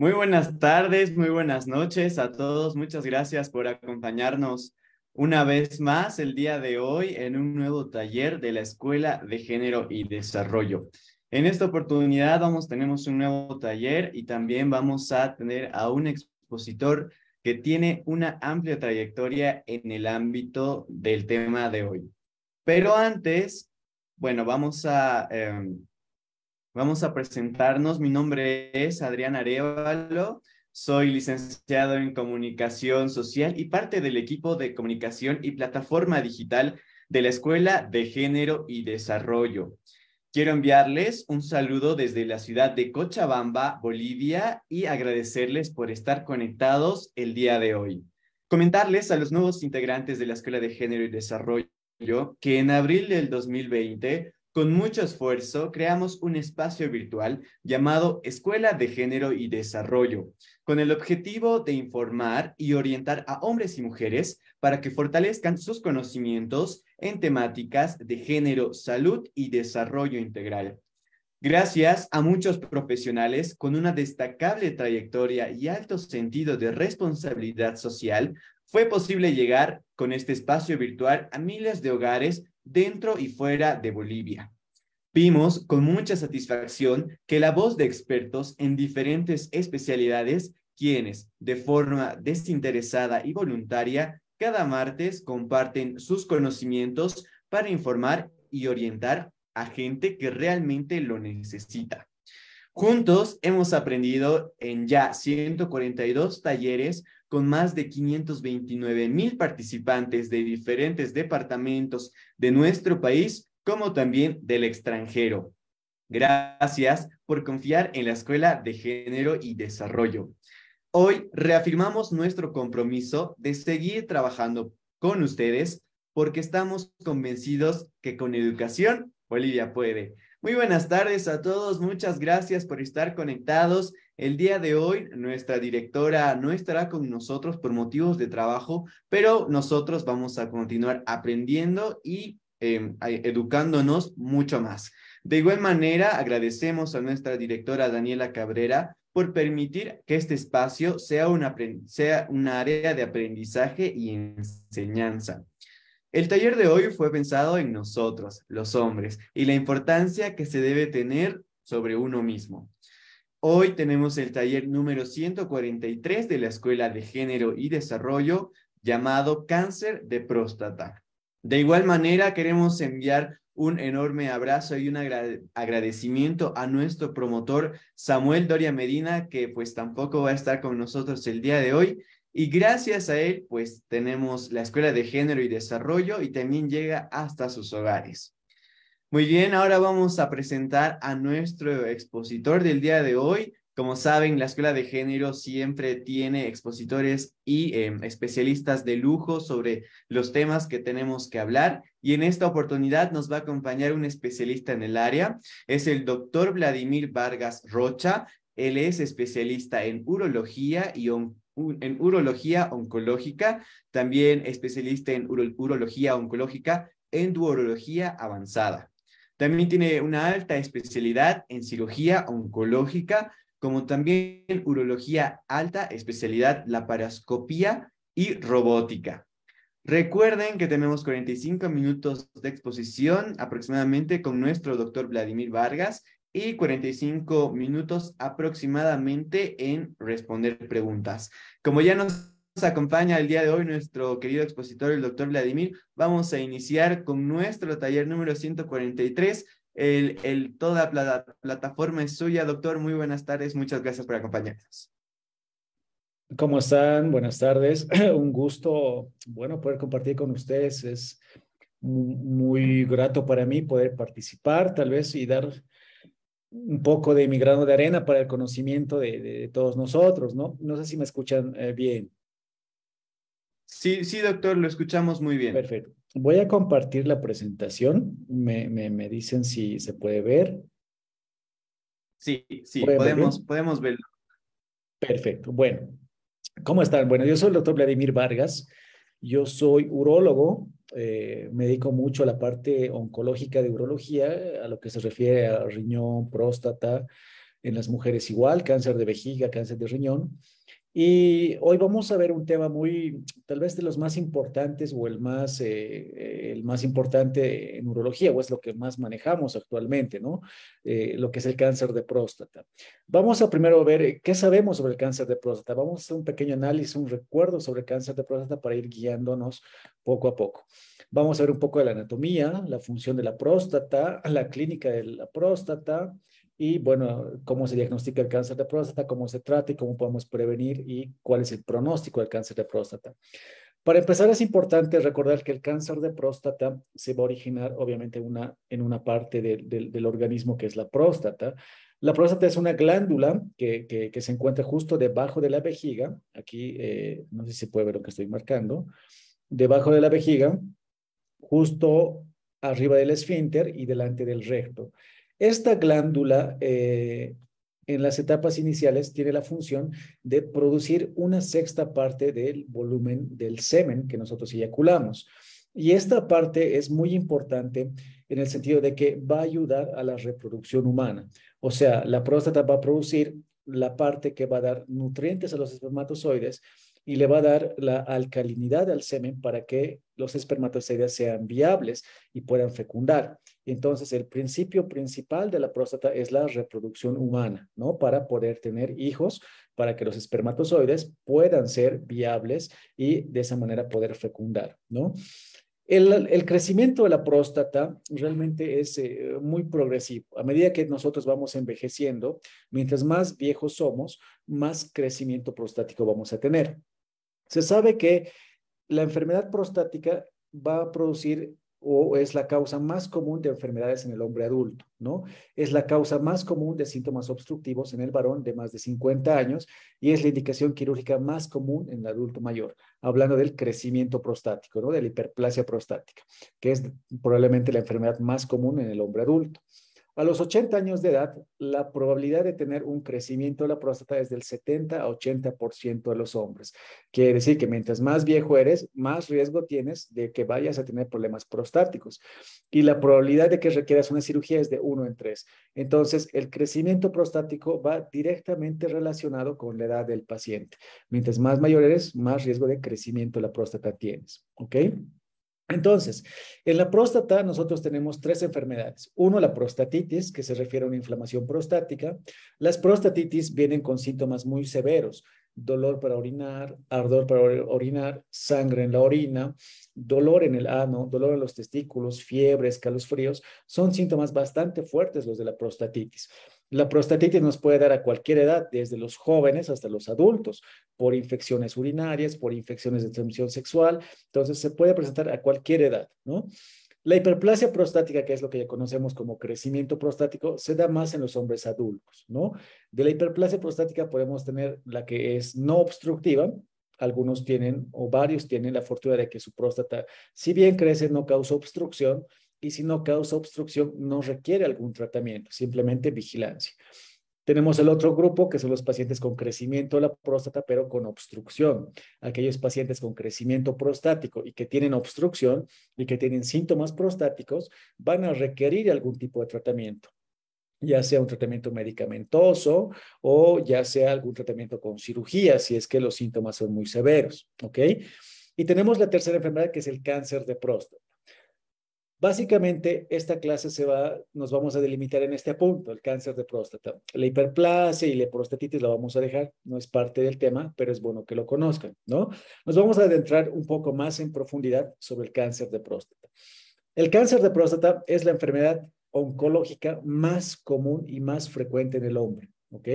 Muy buenas tardes, muy buenas noches a todos. Muchas gracias por acompañarnos una vez más el día de hoy en un nuevo taller de la Escuela de Género y Desarrollo. En esta oportunidad vamos, tenemos un nuevo taller y también vamos a tener a un expositor que tiene una amplia trayectoria en el ámbito del tema de hoy. Pero antes, bueno, vamos a em, Vamos a presentarnos. Mi nombre es Adrián Arevalo. Soy licenciado en comunicación social y parte del equipo de comunicación y plataforma digital de la Escuela de Género y Desarrollo. Quiero enviarles un saludo desde la ciudad de Cochabamba, Bolivia, y agradecerles por estar conectados el día de hoy. Comentarles a los nuevos integrantes de la Escuela de Género y Desarrollo que en abril del 2020 con mucho esfuerzo, creamos un espacio virtual llamado Escuela de Género y Desarrollo, con el objetivo de informar y orientar a hombres y mujeres para que fortalezcan sus conocimientos en temáticas de género, salud y desarrollo integral. Gracias a muchos profesionales con una destacable trayectoria y alto sentido de responsabilidad social, fue posible llegar con este espacio virtual a miles de hogares dentro y fuera de Bolivia. Vimos con mucha satisfacción que la voz de expertos en diferentes especialidades, quienes de forma desinteresada y voluntaria cada martes comparten sus conocimientos para informar y orientar a gente que realmente lo necesita. Juntos hemos aprendido en ya 142 talleres con más de 529 mil participantes de diferentes departamentos de nuestro país, como también del extranjero. Gracias por confiar en la Escuela de Género y Desarrollo. Hoy reafirmamos nuestro compromiso de seguir trabajando con ustedes porque estamos convencidos que con educación Bolivia puede. Muy buenas tardes a todos, muchas gracias por estar conectados. El día de hoy nuestra directora no estará con nosotros por motivos de trabajo, pero nosotros vamos a continuar aprendiendo y em, educándonos mucho más. De igual manera, agradecemos a nuestra directora Daniela Cabrera por permitir que este espacio sea una, sea una área de aprendizaje y enseñanza. El taller de hoy fue pensado en nosotros, los hombres, y la importancia que se debe tener sobre uno mismo. Hoy tenemos el taller número 143 de la Escuela de Género y Desarrollo llamado Cáncer de Próstata. De igual manera, queremos enviar un enorme abrazo y un agradecimiento a nuestro promotor Samuel Doria Medina, que pues tampoco va a estar con nosotros el día de hoy, y gracias a él, pues tenemos la Escuela de Género y Desarrollo y también llega hasta sus hogares. Muy bien, ahora vamos a presentar a nuestro expositor del día de hoy. Como saben, la Escuela de Género siempre tiene expositores y em, especialistas de lujo sobre los temas que tenemos que hablar. Y en esta oportunidad nos va a acompañar un especialista en el área. Es el doctor Vladimir Vargas Rocha. Él es especialista en urología y en urología oncológica, también especialista en urología oncológica en duorología avanzada. También tiene una alta especialidad en cirugía oncológica, como también urología alta especialidad laparoscopía y robótica. Recuerden que tenemos 45 minutos de exposición aproximadamente con nuestro doctor Vladimir Vargas y 45 minutos aproximadamente en responder preguntas. Como ya nos acompaña el día de hoy nuestro querido expositor, el doctor Vladimir, vamos a iniciar con nuestro taller número 143. El, toda la plataforma es suya, doctor. Muy buenas tardes. Muchas gracias por acompañarnos. ¿Cómo están? Buenas tardes. Un gusto, bueno, poder compartir con ustedes. Es muy grato para mí poder participar, tal vez, y dar un poco de mi grano de arena para el conocimiento de, todos nosotros, ¿no? No sé si me escuchan eh, bien. Sí, sí, doctor, lo escuchamos muy bien. Perfecto. Voy a compartir la presentación. Me, me, dicen si se puede ver. Sí, sí, podemos, podemos verlo. Perfecto. Bueno, ¿cómo están? Bueno, yo soy el doctor Vladimir Vargas. Yo soy urólogo, eh, me dedico mucho a la parte oncológica de urología, a lo que se refiere a riñón, próstata, en las mujeres igual, cáncer de vejiga, cáncer de riñón. Y hoy vamos a ver un tema muy, tal vez de los más importantes o el más, eh, el más importante en urología, o es lo que más manejamos actualmente, ¿no? Eh, lo que es el cáncer de próstata. Vamos a primero ver eh, qué sabemos sobre el cáncer de próstata. Vamos a hacer un pequeño análisis, un recuerdo sobre el cáncer de próstata para ir guiándonos poco a poco. Vamos a ver un poco de la anatomía, la función de la próstata, la clínica de la próstata, y bueno, cómo se diagnostica el cáncer de próstata, cómo se trata y cómo podemos prevenir y cuál es el pronóstico del cáncer de próstata. Para empezar, es importante recordar que el cáncer de próstata se va a originar obviamente una, en una parte del organismo que es la próstata. La próstata es una glándula que, que, se encuentra justo debajo de la vejiga. Aquí, eh, no sé si puede ver lo que estoy marcando. Debajo de la vejiga, justo arriba del esfínter y delante del recto. Esta glándula eh, en las etapas iniciales tiene la función de producir una sexta parte del volumen del semen que nosotros eyaculamos. Y esta parte es muy importante en el sentido de que va a ayudar a la reproducción humana. O sea, la próstata va a producir la parte que va a dar nutrientes a los espermatozoides y le va a dar la alcalinidad al semen para que los espermatozoides sean viables y puedan fecundar. Entonces, el principio principal de la próstata es la reproducción humana, ¿no? Para poder tener hijos, para que los espermatozoides puedan ser viables y de esa manera poder fecundar, ¿no? El, crecimiento de la próstata realmente es eh, muy progresivo. A medida que nosotros vamos envejeciendo, mientras más viejos somos, más crecimiento prostático vamos a tener. Se sabe que la enfermedad prostática va a producir o es la causa más común de enfermedades en el hombre adulto, ¿no? Es la causa más común de síntomas obstructivos en el varón de más de 50 años y es la indicación quirúrgica más común en el adulto mayor, hablando del crecimiento prostático, ¿no? De la hiperplasia prostática, que es probablemente la enfermedad más común en el hombre adulto. A los 80 años de edad, la probabilidad de tener un crecimiento de la próstata es del 70 a 80% de los hombres. Quiere decir que mientras más viejo eres, más riesgo tienes de que vayas a tener problemas prostáticos. Y la probabilidad de que requieras una cirugía es de 1 en 3. Entonces, el crecimiento prostático va directamente relacionado con la edad del paciente. Mientras más mayor eres, más riesgo de crecimiento de la próstata tienes. ¿Ok? Entonces, en la próstata nosotros tenemos tres enfermedades. Uno, la prostatitis, que se refiere a una inflamación prostática. Las prostatitis vienen con síntomas muy severos. Dolor para orinar, ardor para orinar, sangre en la orina, dolor en el ano, dolor en los testículos, fiebre, escalofríos. Son síntomas bastante fuertes los de la prostatitis. La prostatitis nos puede dar a cualquier edad, desde los jóvenes hasta los adultos, por infecciones urinarias, por infecciones de transmisión sexual. Entonces, se puede presentar a cualquier edad, ¿no? La hiperplasia prostática, que es lo que ya conocemos como crecimiento prostático, se da más en los hombres adultos, ¿no? De la hiperplasia prostática podemos tener la que es no obstructiva. Algunos tienen o varios tienen la fortuna de que su próstata, si bien crece, no causa obstrucción, y si no causa obstrucción, no requiere algún tratamiento, simplemente vigilancia. Tenemos el otro grupo, que son los pacientes con crecimiento de la próstata, pero con obstrucción. Aquellos pacientes con crecimiento prostático y que tienen obstrucción y que tienen síntomas prostáticos, van a requerir algún tipo de tratamiento, ya sea un tratamiento medicamentoso o ya sea algún tratamiento con cirugía, si es que los síntomas son muy severos. ¿Ok? Y tenemos la tercera enfermedad, que es el cáncer de próstata. Básicamente, esta clase se va, nos vamos a delimitar en este punto, el cáncer de próstata. La hiperplasia y la prostatitis la vamos a dejar, no es parte del tema, pero es bueno que lo conozcan, ¿no? Nos vamos a adentrar un poco más en profundidad sobre el cáncer de próstata. El cáncer de próstata es la enfermedad oncológica más común y más frecuente en el hombre, ¿ok?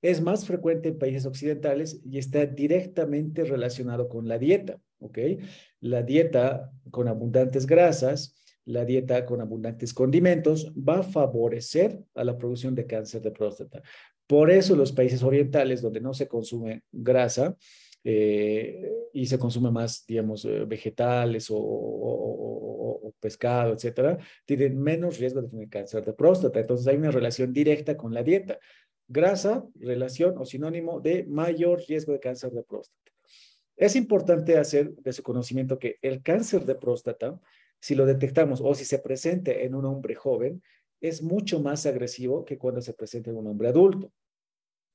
Es más frecuente en países occidentales y está directamente relacionado con la dieta, ¿ok? La dieta con abundantes grasas, la dieta con abundantes condimentos va a favorecer a la producción de cáncer de próstata. Por eso los países orientales donde no se consume grasa eh, y se consume más, digamos, eh, vegetales o, pescado, etcétera, tienen menos riesgo de tener cáncer de próstata. Entonces hay una relación directa con la dieta. Grasa, relación o sinónimo de mayor riesgo de cáncer de próstata. Es importante hacer de su conocimiento que el cáncer de próstata si lo detectamos o si se presenta en un hombre joven, es mucho más agresivo que cuando se presenta en un hombre adulto.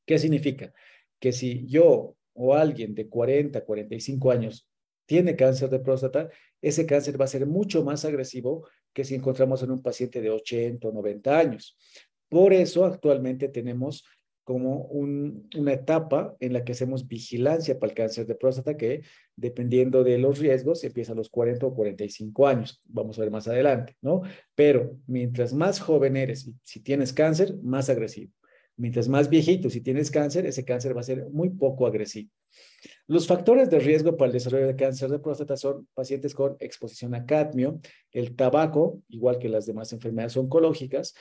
¿Qué significa? Que si yo o alguien de 40, 45 años tiene cáncer de próstata, ese cáncer va a ser mucho más agresivo que si encontramos en un paciente de 80 o 90 años. Por eso actualmente tenemos como una etapa en la que hacemos vigilancia para el cáncer de próstata que dependiendo de los riesgos empieza a los 40 o 45 años. Vamos a ver más adelante, ¿no? Pero mientras más joven eres, si tienes cáncer, más agresivo. Mientras más viejito, si tienes cáncer, ese cáncer va a ser muy poco agresivo. Los factores de riesgo para el desarrollo de cáncer de próstata son pacientes con exposición a cadmio, el tabaco, igual que las demás enfermedades oncológicas,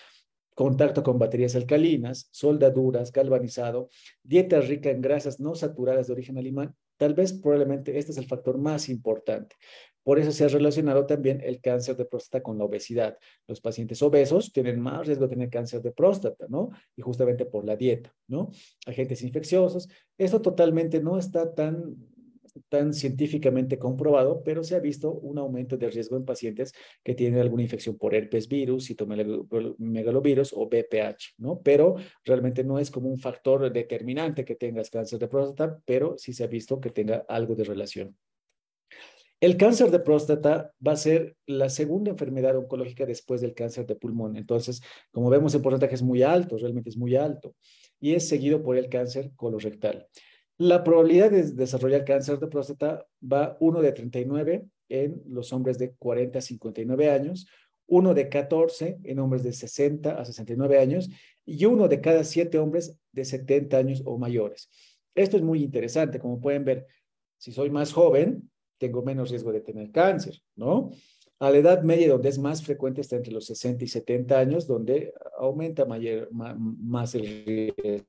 contacto con baterías alcalinas, soldaduras, galvanizado, dieta rica en grasas no saturadas de origen animal, tal vez probablemente este es el factor más importante. Por eso se ha relacionado también el cáncer de próstata con la obesidad. Los pacientes obesos tienen más riesgo de tener cáncer de próstata, ¿no? Y justamente por la dieta, ¿no? Agentes infecciosos. Esto totalmente no está tan tan científicamente comprobado, pero se ha visto un aumento de riesgo en pacientes que tienen alguna infección por herpes virus, citomegalovirus o BPH, ¿no? Pero realmente no es como un factor determinante que tengas cáncer de próstata, pero sí se ha visto que tenga algo de relación. El cáncer de próstata va a ser la segunda enfermedad oncológica después del cáncer de pulmón. Entonces, como vemos, el porcentaje es muy alto, realmente es muy alto, y es seguido por el cáncer colorectal. La probabilidad de desarrollar cáncer de próstata va 1 de 39 en los hombres de 40 a 59 años, 1 de 14 en hombres de 60 a 69 años y uno de cada 7 hombres de 70 años o mayores. Esto es muy interesante, como pueden ver, si soy más joven, tengo menos riesgo de tener cáncer, ¿no? A la edad media, donde es más frecuente, está entre los 60 y 70 años, donde aumenta más el riesgo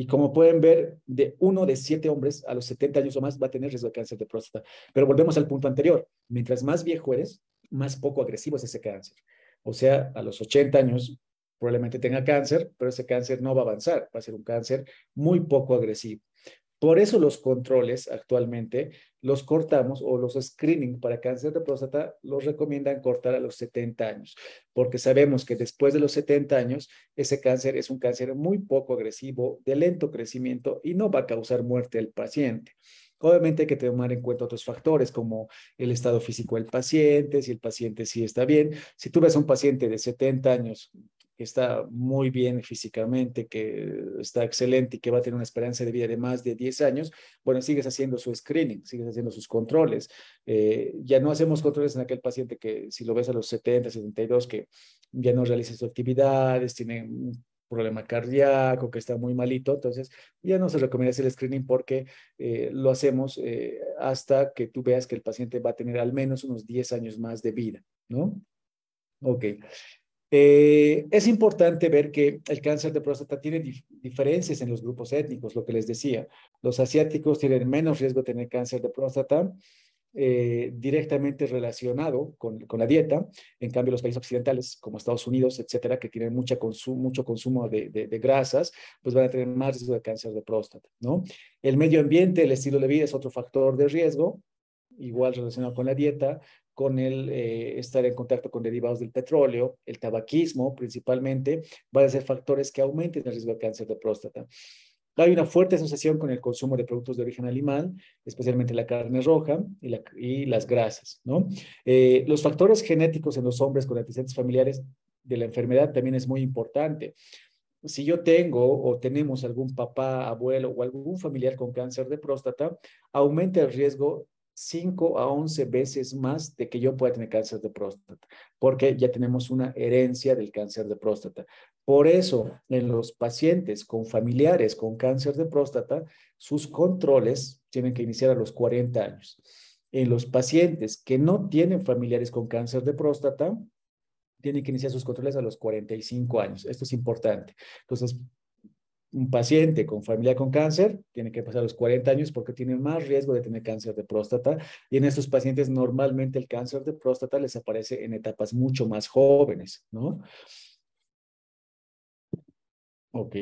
y como pueden ver, de uno de siete hombres a los 70 años o más va a tener riesgo de cáncer de próstata. Pero volvemos al punto anterior. Mientras más viejo eres, más poco agresivo es ese cáncer. O sea, a los 80 años probablemente tenga cáncer, pero ese cáncer no va a avanzar, va a ser un cáncer muy poco agresivo. Por eso los controles actualmente los cortamos o los screening para cáncer de próstata los recomiendan cortar a los 70 años, porque sabemos que después de los 70 años ese cáncer es un cáncer muy poco agresivo, de lento crecimiento y no va a causar muerte al paciente. Obviamente hay que tomar en cuenta otros factores como el estado físico del paciente, si el paciente sí está bien. Si tú ves a un paciente de 70 años que está muy bien físicamente, que está excelente y que va a tener una esperanza de vida de más de 10 años, bueno, sigues haciendo su screening, sigues haciendo sus controles. Eh, ya no hacemos controles en aquel paciente que si lo ves a los 70, 72, que ya no realiza sus actividades, tiene un problema cardíaco, que está muy malito, entonces ya no se recomienda hacer el screening porque eh, lo hacemos eh, hasta que tú veas que el paciente va a tener al menos unos 10 años más de vida, ¿no? Ok. Eh, es importante ver que el cáncer de próstata tiene diferencias en los grupos étnicos, lo que les decía. Los asiáticos tienen menos riesgo de tener cáncer de próstata, eh, directamente relacionado con, la dieta. En cambio, los países occidentales, como Estados Unidos, etcétera, que tienen mucho consumo de, de, grasas, pues van a tener más riesgo de cáncer de próstata, ¿no? El medio ambiente, el estilo de vida es otro factor de riesgo, igual relacionado con la dieta, con el eh, estar en contacto con derivados del petróleo, el tabaquismo principalmente, van a ser factores que aumenten el riesgo de cáncer de próstata. Hay una fuerte asociación con el consumo de productos de origen animal, especialmente la carne roja y, las grasas. Eh, los factores genéticos en los hombres con antecedentes familiares de la enfermedad también es muy importante. Si yo tengo o tenemos algún papá, abuelo o algún familiar con cáncer de próstata, aumenta el riesgo 5 a 11 veces más de que yo pueda tener cáncer de próstata, porque ya tenemos una herencia del cáncer de próstata. Por eso, en los pacientes con familiares con cáncer de próstata, sus controles tienen que iniciar a los 40 años. En los pacientes que no tienen familiares con cáncer de próstata, tienen que iniciar sus controles a los 45 años. Esto es importante. Entonces, un paciente con familia con cáncer tiene que pasar los 40 años porque tiene más riesgo de tener cáncer de próstata y en estos pacientes normalmente el cáncer de próstata les aparece en etapas mucho más jóvenes, ¿no? Ok.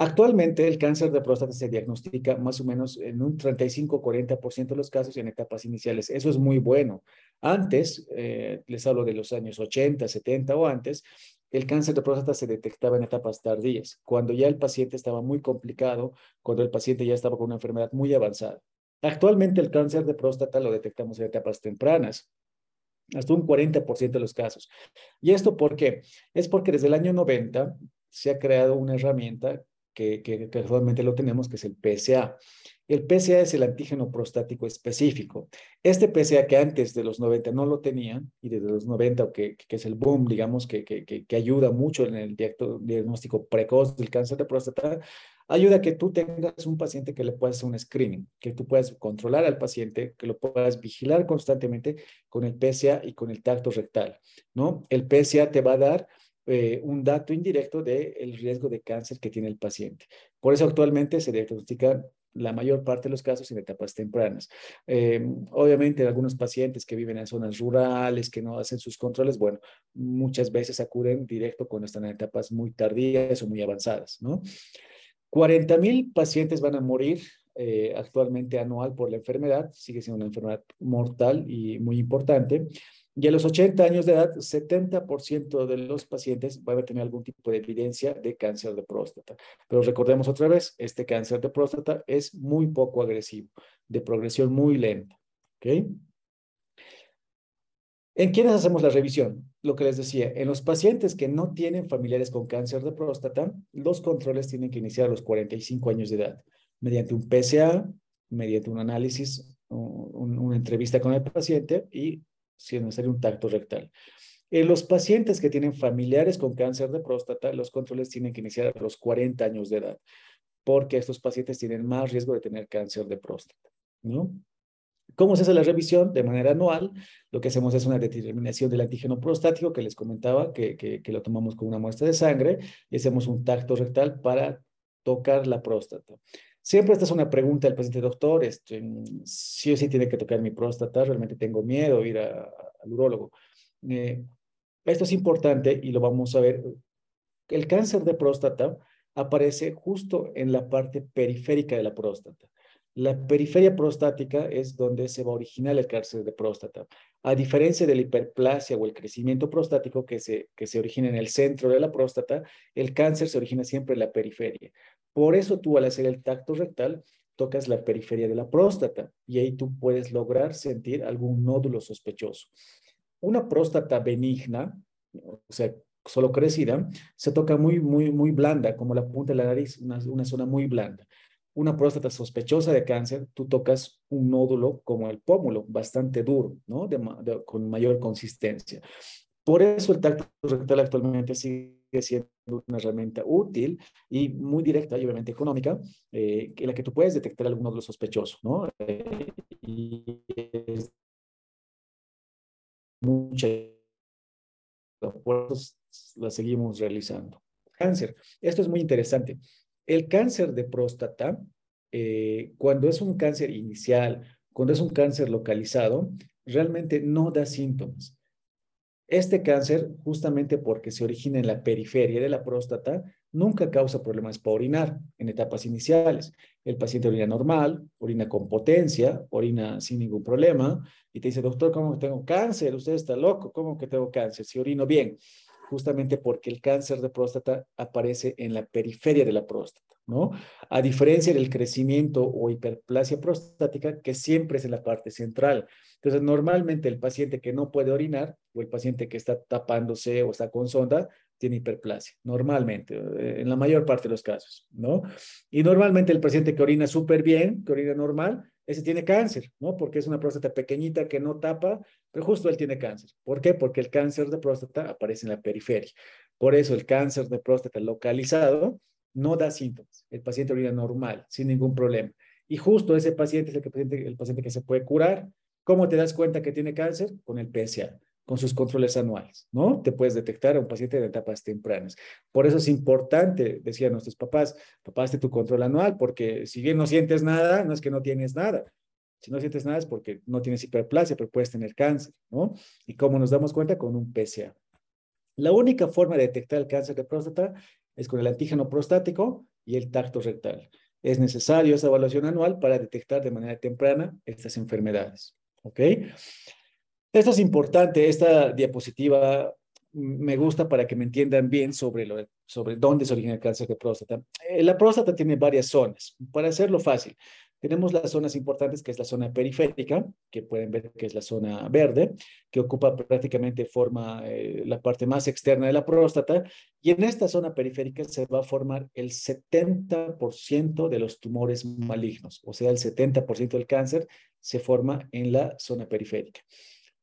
Actualmente el cáncer de próstata se diagnostica más o menos en un 35-40% de los casos en etapas iniciales. Eso es muy bueno. Antes, eh, les hablo de los años 80, 70 o antes, el cáncer de próstata se detectaba en etapas tardías, cuando ya el paciente estaba muy complicado, cuando el paciente ya estaba con una enfermedad muy avanzada. Actualmente el cáncer de próstata lo detectamos en etapas tempranas, hasta un 40% de los casos. ¿Y esto por qué? Es porque desde el año 90 se ha creado una herramienta que, que, actualmente lo tenemos, que es el PSA. El PSA es el antígeno prostático específico. Este PSA que antes de los 90 no lo tenían, y desde los 90, que, que es el boom, digamos, que, que, ayuda mucho en el diagnóstico precoz del cáncer de próstata, ayuda a que tú tengas un paciente que le puedas hacer un screening, que tú puedas controlar al paciente, que lo puedas vigilar constantemente con el PSA y con el tacto rectal, ¿no? El PSA te va a dar eh, un dato indirecto del riesgo de cáncer que tiene el paciente. Por eso actualmente se diagnostica la mayor parte de los casos en etapas tempranas. Eh, obviamente, algunos pacientes que viven en zonas rurales, que no hacen sus controles, bueno, muchas veces acuden directo cuando están en etapas muy tardías o muy avanzadas, ¿no? 40 mil pacientes van a morir eh, actualmente anual por la enfermedad, sigue siendo una enfermedad mortal y muy importante. Y a los 80 años de edad, 70% de los pacientes van a tener algún tipo de evidencia de cáncer de próstata. Pero recordemos otra vez, este cáncer de próstata es muy poco agresivo, de progresión muy lenta. ¿Ok? ¿En quiénes hacemos la revisión? Lo que les decía, en los pacientes que no tienen familiares con cáncer de próstata, los controles tienen que iniciar a los 45 años de edad, mediante un PSA, mediante un análisis, una entrevista con el paciente y si es necesario, un tacto rectal. En los pacientes que tienen familiares con cáncer de próstata, los controles tienen que iniciar a los 40 años de edad, porque estos pacientes tienen más riesgo de tener cáncer de próstata, ¿no? ¿Cómo se hace la revisión? De manera anual, lo que hacemos es una determinación del antígeno prostático que les comentaba, que, que lo tomamos con una muestra de sangre y hacemos un tacto rectal para tocar la próstata. Siempre esta es una pregunta del paciente, doctor, este, sí o sí tiene que tocar mi próstata, realmente tengo miedo ir al urólogo. Eh, esto es importante y lo vamos a ver. El cáncer de próstata aparece justo en la parte periférica de la próstata. La periferia prostática es donde se va a originar el cáncer de próstata. A diferencia de la hiperplasia o el crecimiento prostático que se, que se origina en el centro de la próstata, el cáncer se origina siempre en la periferia. Por eso tú al hacer el tacto rectal tocas la periferia de la próstata y ahí tú puedes lograr sentir algún nódulo sospechoso. Una próstata benigna, o sea, solo crecida, se toca muy, muy, muy blanda, como la punta de la nariz, una, zona muy blanda una próstata sospechosa de cáncer, tú tocas un nódulo como el pómulo, bastante duro, ¿no? con mayor consistencia. Por eso el tacto rectal actualmente sigue siendo una herramienta útil y muy directa y obviamente económica, eh, en la que tú puedes detectar algún nódulo sospechoso, ¿no? Eh, y es mucha la seguimos realizando. Cáncer. Esto es muy interesante. El cáncer de próstata, eh, cuando es un cáncer inicial, cuando es un cáncer localizado, realmente no da síntomas. Este cáncer, justamente porque se origina en la periferia de la próstata, nunca causa problemas para orinar en etapas iniciales. El paciente orina normal, orina con potencia, orina sin ningún problema y te dice, doctor, ¿cómo que tengo cáncer? Usted está loco, ¿cómo que tengo cáncer? Si orino bien justamente porque el cáncer de próstata aparece en la periferia de la próstata, ¿no? A diferencia del crecimiento o hiperplasia prostática, que siempre es en la parte central. Entonces, normalmente el paciente que no puede orinar o el paciente que está tapándose o está con sonda, tiene hiperplasia, normalmente, eh, en la mayor parte de los casos, ¿no? Y normalmente el paciente que orina súper bien, que orina normal, ese tiene cáncer, ¿no? Porque es una próstata pequeñita que no tapa, pero justo él tiene cáncer. ¿Por qué? Porque el cáncer de próstata aparece en la periferia. Por eso el cáncer de próstata localizado no da síntomas. El paciente orina normal, sin ningún problema. Y justo ese paciente es el, paciente, el paciente que se puede curar. ¿Cómo te das cuenta que tiene cáncer? Con el PSA con sus controles anuales, ¿no? Te puedes detectar a un paciente de etapas tempranas. Por eso es importante, decían nuestros papás, papás de tu control anual, porque si bien no sientes nada, no es que no tienes nada. Si no sientes nada es porque no tienes hiperplasia, pero puedes tener cáncer, ¿no? Y cómo nos damos cuenta con un PSA. La única forma de detectar el cáncer de próstata es con el antígeno prostático y el tacto rectal. Es necesario esa evaluación anual para detectar de manera temprana estas enfermedades. ¿Ok? Esto es importante, esta diapositiva me gusta para que me entiendan bien sobre, lo, sobre dónde se origina el cáncer de próstata. Eh, la próstata tiene varias zonas. Para hacerlo fácil, tenemos las zonas importantes, que es la zona periférica, que pueden ver que es la zona verde, que ocupa prácticamente forma eh, la parte más externa de la próstata. Y en esta zona periférica se va a formar el 70% de los tumores malignos, o sea, el 70% del cáncer se forma en la zona periférica.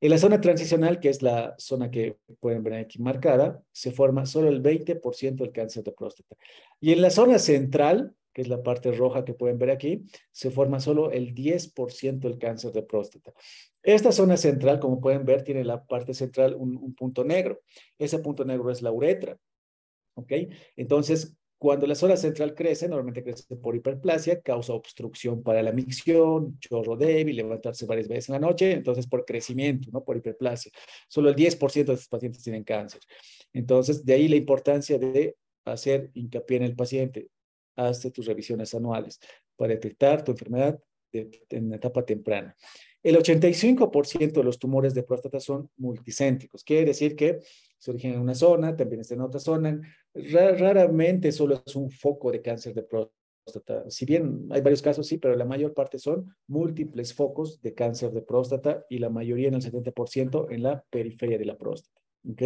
En la zona transicional, que es la zona que pueden ver aquí marcada, se forma solo el 20% del cáncer de próstata. Y en la zona central, que es la parte roja que pueden ver aquí, se forma solo el 10% del cáncer de próstata. Esta zona central, como pueden ver, tiene la parte central un, un punto negro. Ese punto negro es la uretra. ¿Ok? Entonces, cuando la zona central crece, normalmente crece por hiperplasia, causa obstrucción para la micción, chorro débil, levantarse varias veces en la noche, entonces por crecimiento, no por hiperplasia. Solo el 10% de estos pacientes tienen cáncer. Entonces, de ahí la importancia de hacer hincapié en el paciente. Hazte tus revisiones anuales para detectar tu enfermedad en etapa temprana. El 85% de los tumores de próstata son multicéntricos. Quiere decir que se originan en una zona, también está en otra zona. Raramente solo es un foco de cáncer de próstata. Si bien hay varios casos, sí, pero la mayor parte son múltiples focos de cáncer de próstata y la mayoría en el 70% en la periferia de la próstata. ¿Ok?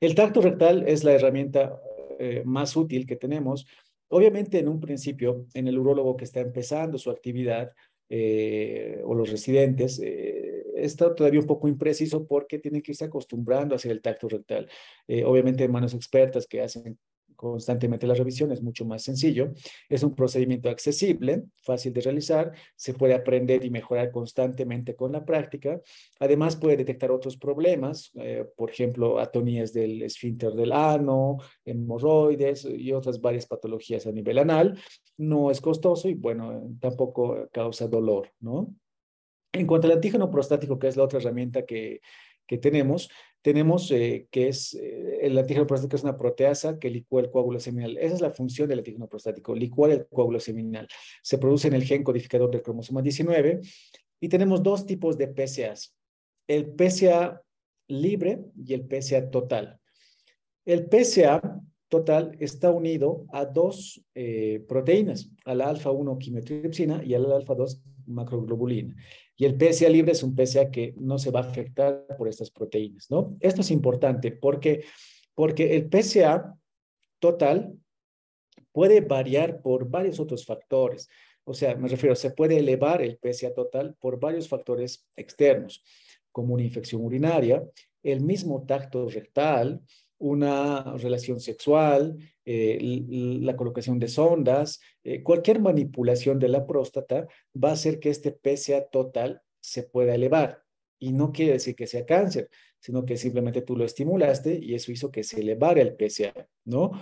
El tacto rectal es la herramienta eh, más útil que tenemos. Obviamente, en un principio, en el urólogo que está empezando su actividad, eh, o los residentes, eh, está todavía un poco impreciso porque tienen que irse acostumbrando a hacer el tacto rectal. Eh, obviamente, manos expertas que hacen constantemente la revisión, es mucho más sencillo. Es un procedimiento accesible, fácil de realizar, se puede aprender y mejorar constantemente con la práctica. Además, puede detectar otros problemas, eh, por ejemplo, atonías del esfínter del ano, hemorroides y otras varias patologías a nivel anal. No es costoso y, bueno, tampoco causa dolor, ¿no? En cuanto al antígeno prostático, que es la otra herramienta que, que tenemos, tenemos eh, que es eh, el antígeno prostático es una proteasa que licúa el coágulo seminal. Esa es la función del antígeno prostático, licuar el coágulo seminal. Se produce en el gen codificador del cromosoma 19 y tenemos dos tipos de PSAs, el PSA libre y el PSA total. El PSA total está unido a dos eh, proteínas, a la alfa-1 quimiotripsina y a la alfa-2 macroglobulina. Y el PSA libre es un PSA que no se va a afectar por estas proteínas, ¿no? Esto es importante porque, porque el PSA total puede variar por varios otros factores. O sea, me refiero, se puede elevar el PSA total por varios factores externos, como una infección urinaria, el mismo tacto rectal, una relación sexual, eh, la colocación de sondas, eh, cualquier manipulación de la próstata va a hacer que este PSA total se pueda elevar. Y no quiere decir que sea cáncer, sino que simplemente tú lo estimulaste y eso hizo que se elevara el PSA, ¿no?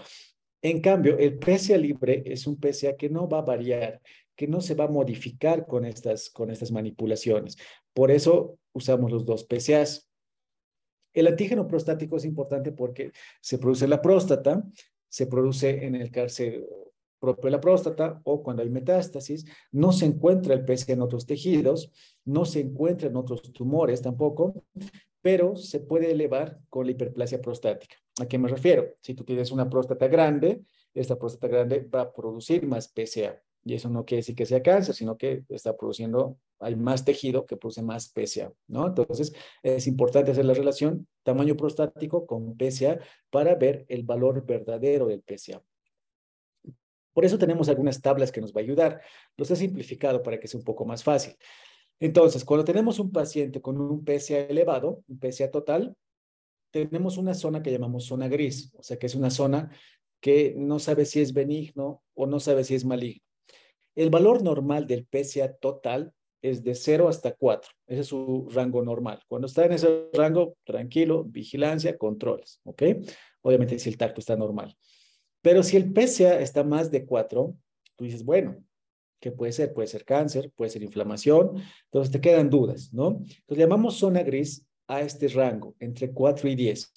En cambio, el PSA libre es un PSA que no va a variar, que no se va a modificar con estas, con estas manipulaciones. Por eso usamos los dos PSAs. El antígeno prostático es importante porque se produce en la próstata, se produce en el cáncer propio de la próstata o cuando hay metástasis, no se encuentra el PSA en otros tejidos, no se encuentra en otros tumores tampoco, pero se puede elevar con la hiperplasia prostática. ¿A qué me refiero? Si tú tienes una próstata grande, esta próstata grande va a producir más PSA. Y eso no quiere decir que sea cáncer, sino que está produciendo, hay más tejido que produce más PSA, ¿no? Entonces, es importante hacer la relación tamaño prostático con PSA para ver el valor verdadero del PSA. Por eso tenemos algunas tablas que nos va a ayudar. Los he simplificado para que sea un poco más fácil. Entonces, cuando tenemos un paciente con un PSA elevado, un PSA total, tenemos una zona que llamamos zona gris, o sea que es una zona que no sabe si es benigno o no sabe si es maligno. El valor normal del PSA total es de 0 hasta 4. Ese es su rango normal. Cuando está en ese rango, tranquilo, vigilancia, controles, ¿ok? Obviamente si el tacto está normal. Pero si el PSA está más de 4, tú dices, bueno, ¿qué puede ser? Puede ser cáncer, puede ser inflamación. Entonces te quedan dudas, ¿no? Entonces llamamos zona gris a este rango, entre 4 y 10.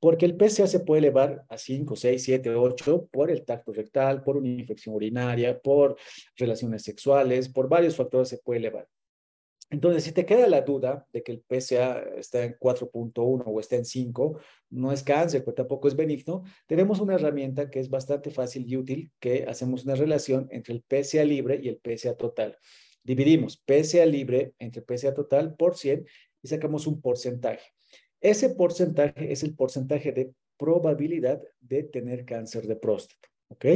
Porque el PSA se puede elevar a 5, 6, 7, 8 por el tacto rectal, por una infección urinaria, por relaciones sexuales, por varios factores se puede elevar. Entonces, si te queda la duda de que el PSA está en 4.1 o está en 5, no es cáncer, pero tampoco es benigno, tenemos una herramienta que es bastante fácil y útil, que hacemos una relación entre el PSA libre y el PSA total. Dividimos PSA libre entre PSA total por 100 y sacamos un porcentaje. Ese porcentaje es el porcentaje de probabilidad de tener cáncer de próstata, ¿ok?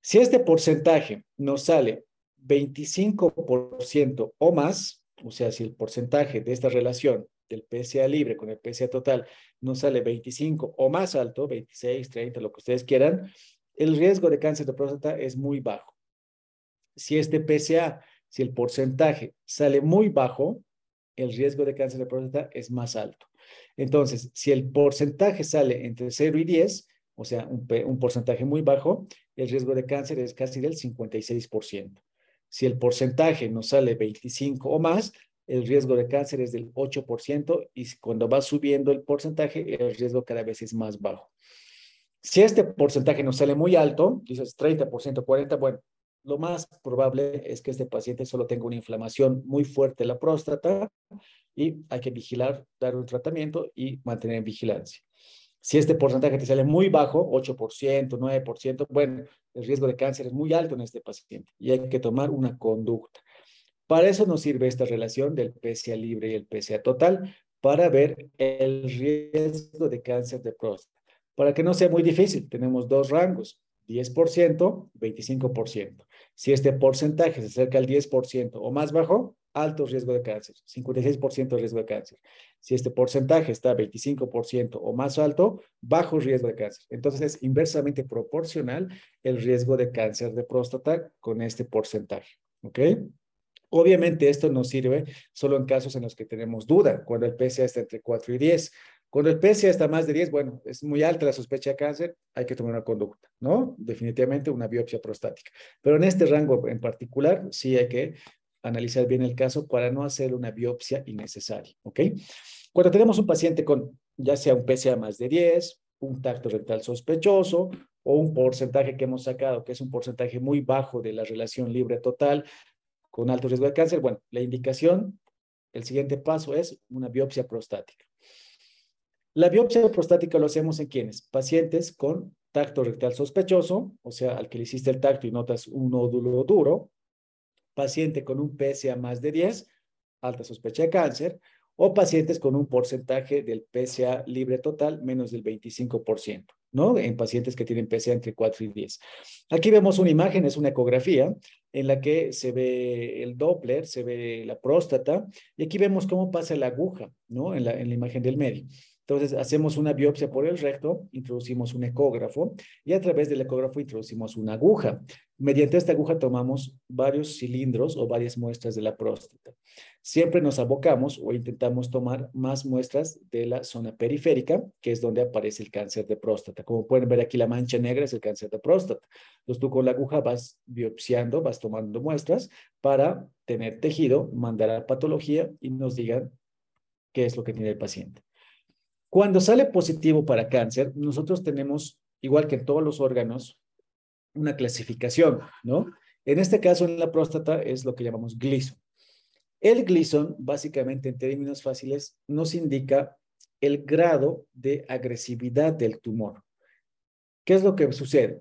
Si este porcentaje nos sale 25% o más, o sea, si el porcentaje de esta relación del PSA libre con el PSA total nos sale 25 o más alto, 26, 30, lo que ustedes quieran, el riesgo de cáncer de próstata es muy bajo. Si este PSA, si el porcentaje sale muy bajo, el riesgo de cáncer de próstata es más alto. Entonces, si el porcentaje sale entre 0 y 10, o sea, un, porcentaje muy bajo, el riesgo de cáncer es casi del 56%. Si el porcentaje nos sale 25 o más, el riesgo de cáncer es del 8% y cuando va subiendo el porcentaje, el riesgo cada vez es más bajo. Si este porcentaje nos sale muy alto, dices 30%, 40%, bueno, lo más probable es que este paciente solo tenga una inflamación muy fuerte en la próstata y hay que vigilar, dar un tratamiento y mantener en vigilancia. Si este porcentaje te sale muy bajo, 8%, 9%, bueno, el riesgo de cáncer es muy alto en este paciente y hay que tomar una conducta. Para eso nos sirve esta relación del PSA libre y el PSA total para ver el riesgo de cáncer de próstata. Para que no sea muy difícil, tenemos dos rangos, 10%, 25%. Si este porcentaje se acerca al 10% o más bajo, alto riesgo de cáncer, 56% de riesgo de cáncer. Si este porcentaje está 25% o más alto, bajo riesgo de cáncer. Entonces es inversamente proporcional el riesgo de cáncer de próstata con este porcentaje. ¿Ok? Obviamente esto nos sirve solo en casos en los que tenemos duda, cuando el PSA está entre 4 y 10. Cuando PSA está más de 10, bueno, es muy alta la sospecha de cáncer, hay que tomar una conducta, ¿no? Definitivamente una biopsia prostática. Pero en este rango en particular, sí hay que analizar bien el caso para no hacer una biopsia innecesaria, ¿ok? Cuando tenemos un paciente con ya sea un PSA más de 10, un tacto rectal sospechoso o un porcentaje que hemos sacado, que es un porcentaje muy bajo de la relación libre total con alto riesgo de cáncer, bueno, la indicación, el siguiente paso es una biopsia prostática. La biopsia prostática lo hacemos en quienes? Pacientes con tacto rectal sospechoso, o sea, al que le hiciste el tacto y notas un nódulo duro, paciente con un PSA más de 10, alta sospecha de cáncer, o pacientes con un porcentaje del PSA libre total menos del 25%, ¿no? En pacientes que tienen PSA entre 4 y 10. Aquí vemos una imagen, es una ecografía en la que se ve el Doppler, se ve la próstata, y aquí vemos cómo pasa la aguja, ¿no? En la, en la imagen del medio. Entonces, hacemos una biopsia por el recto, introducimos un ecógrafo y a través del ecógrafo introducimos una aguja. Mediante esta aguja tomamos varios cilindros o varias muestras de la próstata. Siempre nos abocamos o intentamos tomar más muestras de la zona periférica, que es donde aparece el cáncer de próstata. Como pueden ver aquí, la mancha negra es el cáncer de próstata. Entonces, tú con la aguja vas biopsiando, vas tomando muestras para tener tejido, mandar a patología y nos digan qué es lo que tiene el paciente. Cuando sale positivo para cáncer, nosotros tenemos, igual que en todos los órganos, una clasificación, ¿no? En este caso, en la próstata es lo que llamamos Gleason. El Gleason, básicamente en términos fáciles, nos indica el grado de agresividad del tumor. ¿Qué es lo que sucede?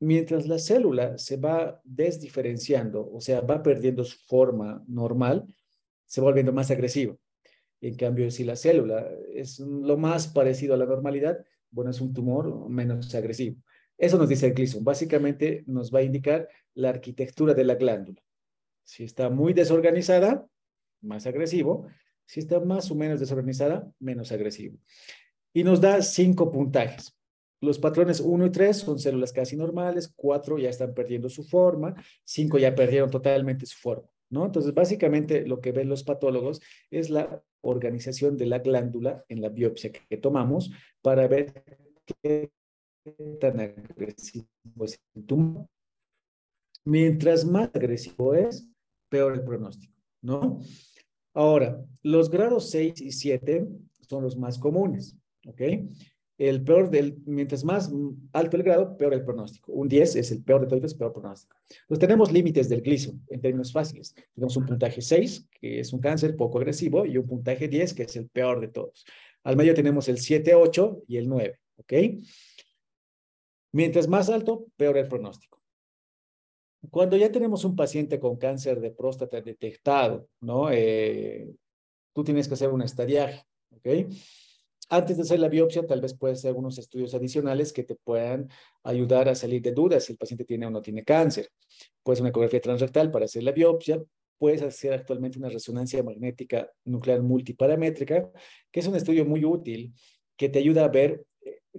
Mientras la célula se va desdiferenciando, o sea, va perdiendo su forma normal, se va volviendo más agresiva. En cambio, si la célula es lo más parecido a la normalidad, bueno, es un tumor menos agresivo. Eso nos dice el Gleason. Básicamente nos va a indicar la arquitectura de la glándula. Si está muy desorganizada, más agresivo. Si está más o menos desorganizada, menos agresivo. Y nos da cinco puntajes. Los patrones 1 y 3 son células casi normales, 4 ya están perdiendo su forma, 5 ya perdieron totalmente su forma. ¿no? Entonces, básicamente lo que ven los patólogos es la organización de la glándula en la biopsia que, tomamos para ver qué tan agresivo es el tumor. Mientras más agresivo es, peor el pronóstico, ¿no? Ahora, los grados 6 y 7 son los más comunes, ¿ok? El peor del, mientras más alto el grado, peor el pronóstico. Un 10 es el peor de todos, peor pronóstico. Entonces tenemos límites del Gleason en términos fáciles. Tenemos un puntaje 6, que es un cáncer poco agresivo, y un puntaje 10, que es el peor de todos. Al medio tenemos el 7, 8 y el 9, ¿ok? Mientras más alto, peor el pronóstico. Cuando ya tenemos un paciente con cáncer de próstata detectado, ¿no? Eh, tú tienes que hacer un estadiaje, ¿ok? Antes de hacer la biopsia, tal vez puedes hacer algunos estudios adicionales que te puedan ayudar a salir de dudas si el paciente tiene o no tiene cáncer. Puedes una ecografía transrectal para hacer la biopsia. Puedes hacer actualmente una resonancia magnética nuclear multiparamétrica, que es un estudio muy útil que te ayuda a ver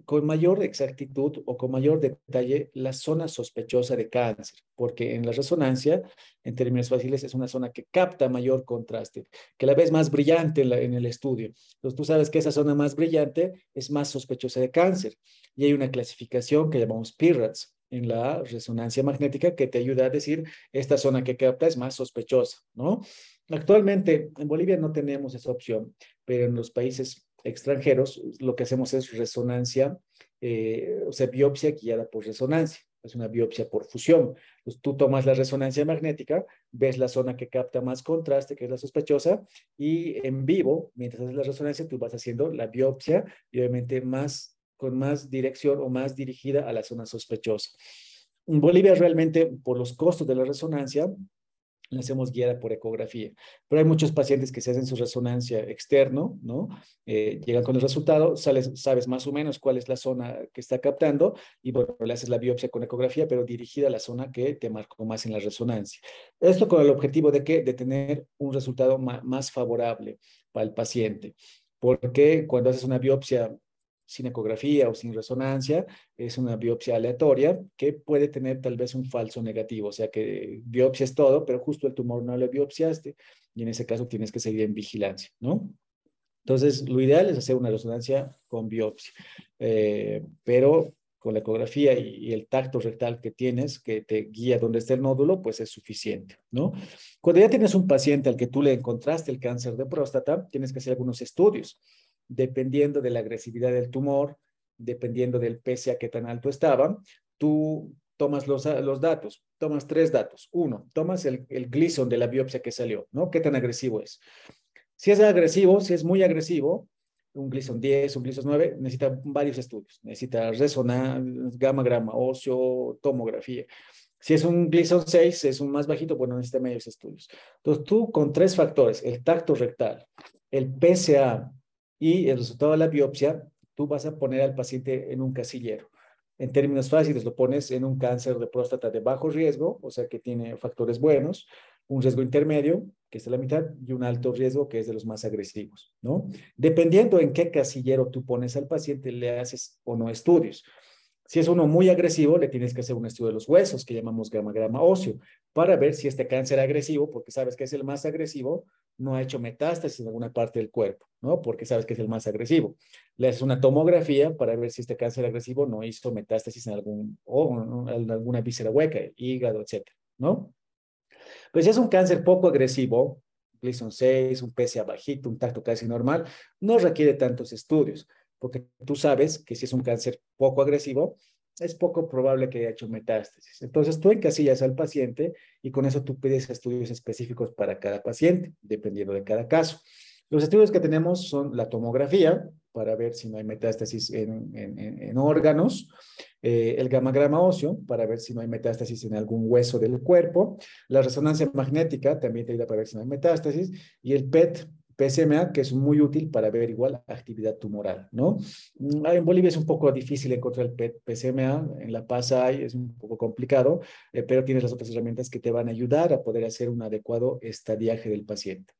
con mayor exactitud o con mayor detalle la zona sospechosa de cáncer, porque en la resonancia, en términos fáciles, es una zona que capta mayor contraste, que la ves más brillante en, el estudio. Entonces tú sabes que esa zona más brillante es más sospechosa de cáncer y hay una clasificación que llamamos PIRATS en la resonancia magnética que te ayuda a decir esta zona que capta es más sospechosa, ¿no? Actualmente en Bolivia no tenemos esa opción, pero en los países extranjeros, lo que hacemos es resonancia, eh, o sea, biopsia guiada por resonancia. Es una biopsia por fusión. Entonces, tú tomas la resonancia magnética, ves la zona que capta más contraste, que es la sospechosa, y en vivo, mientras haces la resonancia, tú vas haciendo la biopsia y obviamente más, con más dirección o más dirigida a la zona sospechosa. En Bolivia realmente, por los costos de la resonancia, la hacemos guiada por ecografía. Pero hay muchos pacientes que se hacen su resonancia externo, ¿no? Eh, llegan con el resultado, sales, sabes más o menos cuál es la zona que está captando y bueno, le haces la biopsia con ecografía, pero dirigida a la zona que te marcó más en la resonancia. Esto con el objetivo de que de tener un resultado más favorable para el paciente. Porque cuando haces una biopsia sin ecografía o sin resonancia, es una biopsia aleatoria que puede tener tal vez un falso negativo, o sea que biopsias todo, pero justo el tumor no lo biopsiaste y en ese caso tienes que seguir en vigilancia, ¿no? Entonces, lo ideal es hacer una resonancia con biopsia, eh, pero con la ecografía y, el tacto rectal que tienes, que te guía dónde está el nódulo, pues es suficiente, ¿no? Cuando ya tienes un paciente al que tú le encontraste el cáncer de próstata, tienes que hacer algunos estudios dependiendo de la agresividad del tumor, dependiendo del PSA que tan alto estaba, tú tomas los, los datos, tomas tres datos. Uno, tomas el, el Gleason de la biopsia que salió, ¿no? ¿Qué tan agresivo es? Si es agresivo, si es muy agresivo, un Gleason 10, un Gleason 9, necesita varios estudios. Necesita resonancia, gamma, grama, óseo, tomografía. Si es un Gleason 6, es un más bajito, bueno, necesita medios estudios. Entonces, tú con tres factores, el tacto rectal, el PSA y el resultado de la biopsia, tú vas a poner al paciente en un casillero. En términos fáciles, lo pones en un cáncer de próstata de bajo riesgo, o sea que tiene factores buenos, un riesgo intermedio, que es de la mitad, y un alto riesgo, que es de los más agresivos, ¿no? Dependiendo en qué casillero tú pones al paciente, le haces o no estudios. Si es uno muy agresivo, le tienes que hacer un estudio de los huesos, que llamamos gamma-grama óseo, para ver si este cáncer agresivo, porque sabes que es el más agresivo, no ha hecho metástasis en alguna parte del cuerpo, ¿no? Porque sabes que es el más agresivo. Le haces una tomografía para ver si este cáncer agresivo no hizo metástasis en, algún, o alguna víscera hueca, hígado, etcétera, ¿no? Pues si es un cáncer poco agresivo, Gleason 6, un PSA bajito, un tacto casi normal, no requiere tantos estudios porque tú sabes que si es un cáncer poco agresivo, es poco probable que haya hecho metástasis. Entonces tú encasillas al paciente y con eso tú pides estudios específicos para cada paciente, dependiendo de cada caso. Los estudios que tenemos son la tomografía, para ver si no hay metástasis en, en, órganos, eh, el gamagrama óseo, para ver si no hay metástasis en algún hueso del cuerpo, la resonancia magnética también te ayuda para ver si no hay metástasis, y el PET PSMA, que es muy útil para ver igual actividad tumoral, ¿no? Mm, en Bolivia es un poco difícil encontrar el PSMA, en La Paz hay, es un poco complicado, eh, pero tienes las otras herramientas que te van a ayudar a poder hacer un adecuado estadiaje del paciente.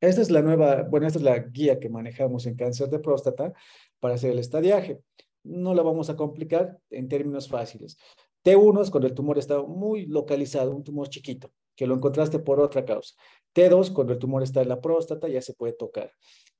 Esta es la nueva, bueno, esta es la guía que manejamos en cáncer de próstata para hacer el estadiaje. No la vamos a complicar en términos fáciles. T1 es cuando el tumor está muy localizado, un tumor chiquito, que lo encontraste por otra causa. T2, cuando el tumor está en la próstata, ya se puede tocar.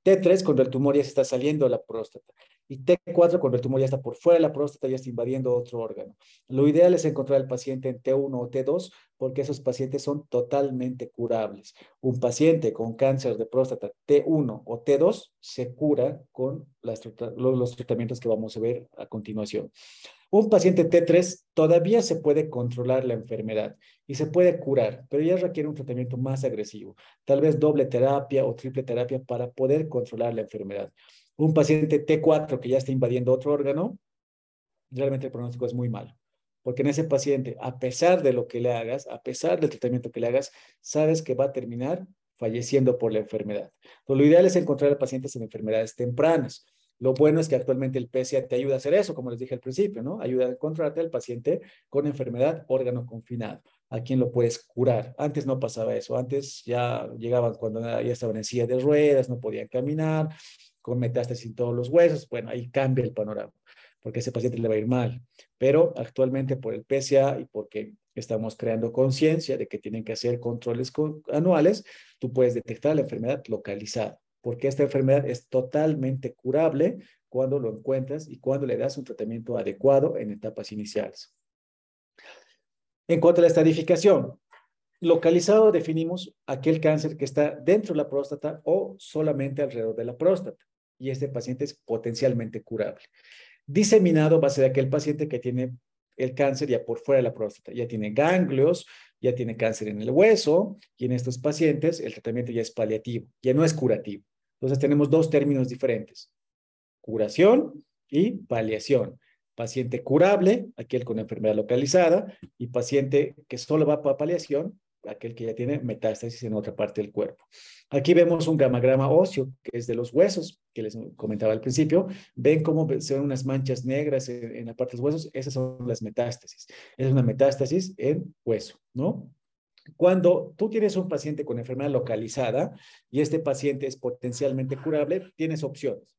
T3, cuando el tumor ya se está saliendo de la próstata. Y T4, cuando el tumor ya está por fuera de la próstata, ya está invadiendo otro órgano. Lo ideal es encontrar al paciente en T1 o T2 porque esos pacientes son totalmente curables. Un paciente con cáncer de próstata T1 o T2 se cura con los tratamientos que vamos a ver a continuación. Un paciente T3 todavía se puede controlar la enfermedad y se puede curar, pero ya requiere un tratamiento más agresivo, tal vez doble terapia o triple terapia para poder controlar la enfermedad. Un paciente T4 que ya está invadiendo otro órgano, realmente el pronóstico es muy malo, porque en ese paciente, a pesar de lo que le hagas, a pesar del tratamiento que le hagas, sabes que va a terminar falleciendo por la enfermedad. lo ideal es encontrar a pacientes en enfermedades tempranas. Lo bueno es que actualmente el PSA te ayuda a hacer eso, como les dije al principio, ¿no? Ayuda a encontrarte al paciente con enfermedad órgano confinado, a quien lo puedes curar. Antes no pasaba eso, antes ya llegaban cuando ya estaban en silla de ruedas, no podían caminar, con metástasis en todos los huesos. Bueno, ahí cambia el panorama, porque ese paciente le va a ir mal. Pero actualmente por el PSA y porque estamos creando conciencia de que tienen que hacer controles anuales, tú puedes detectar la enfermedad localizada porque esta enfermedad es totalmente curable cuando lo encuentras y cuando le das un tratamiento adecuado en etapas iniciales. En cuanto a la estadificación, localizado definimos aquel cáncer que está dentro de la próstata o solamente alrededor de la próstata y este paciente es potencialmente curable. Diseminado va a ser aquel paciente que tiene el cáncer ya por fuera de la próstata, ya tiene ganglios, ya tiene cáncer en el hueso y en estos pacientes el tratamiento ya es paliativo, ya no es curativo. Entonces tenemos dos términos diferentes, curación y paliación. Paciente curable, aquel con enfermedad localizada, y paciente que solo va para paliación, aquel que ya tiene metástasis en otra parte del cuerpo. Aquí vemos un gamagrama óseo, que es de los huesos, que les comentaba al principio. Ven cómo se ven unas manchas negras en, en la parte de los huesos. Esas son las metástasis. Es una metástasis en hueso, ¿no? Cuando tú tienes un paciente con enfermedad localizada y este paciente es potencialmente curable, tienes opciones.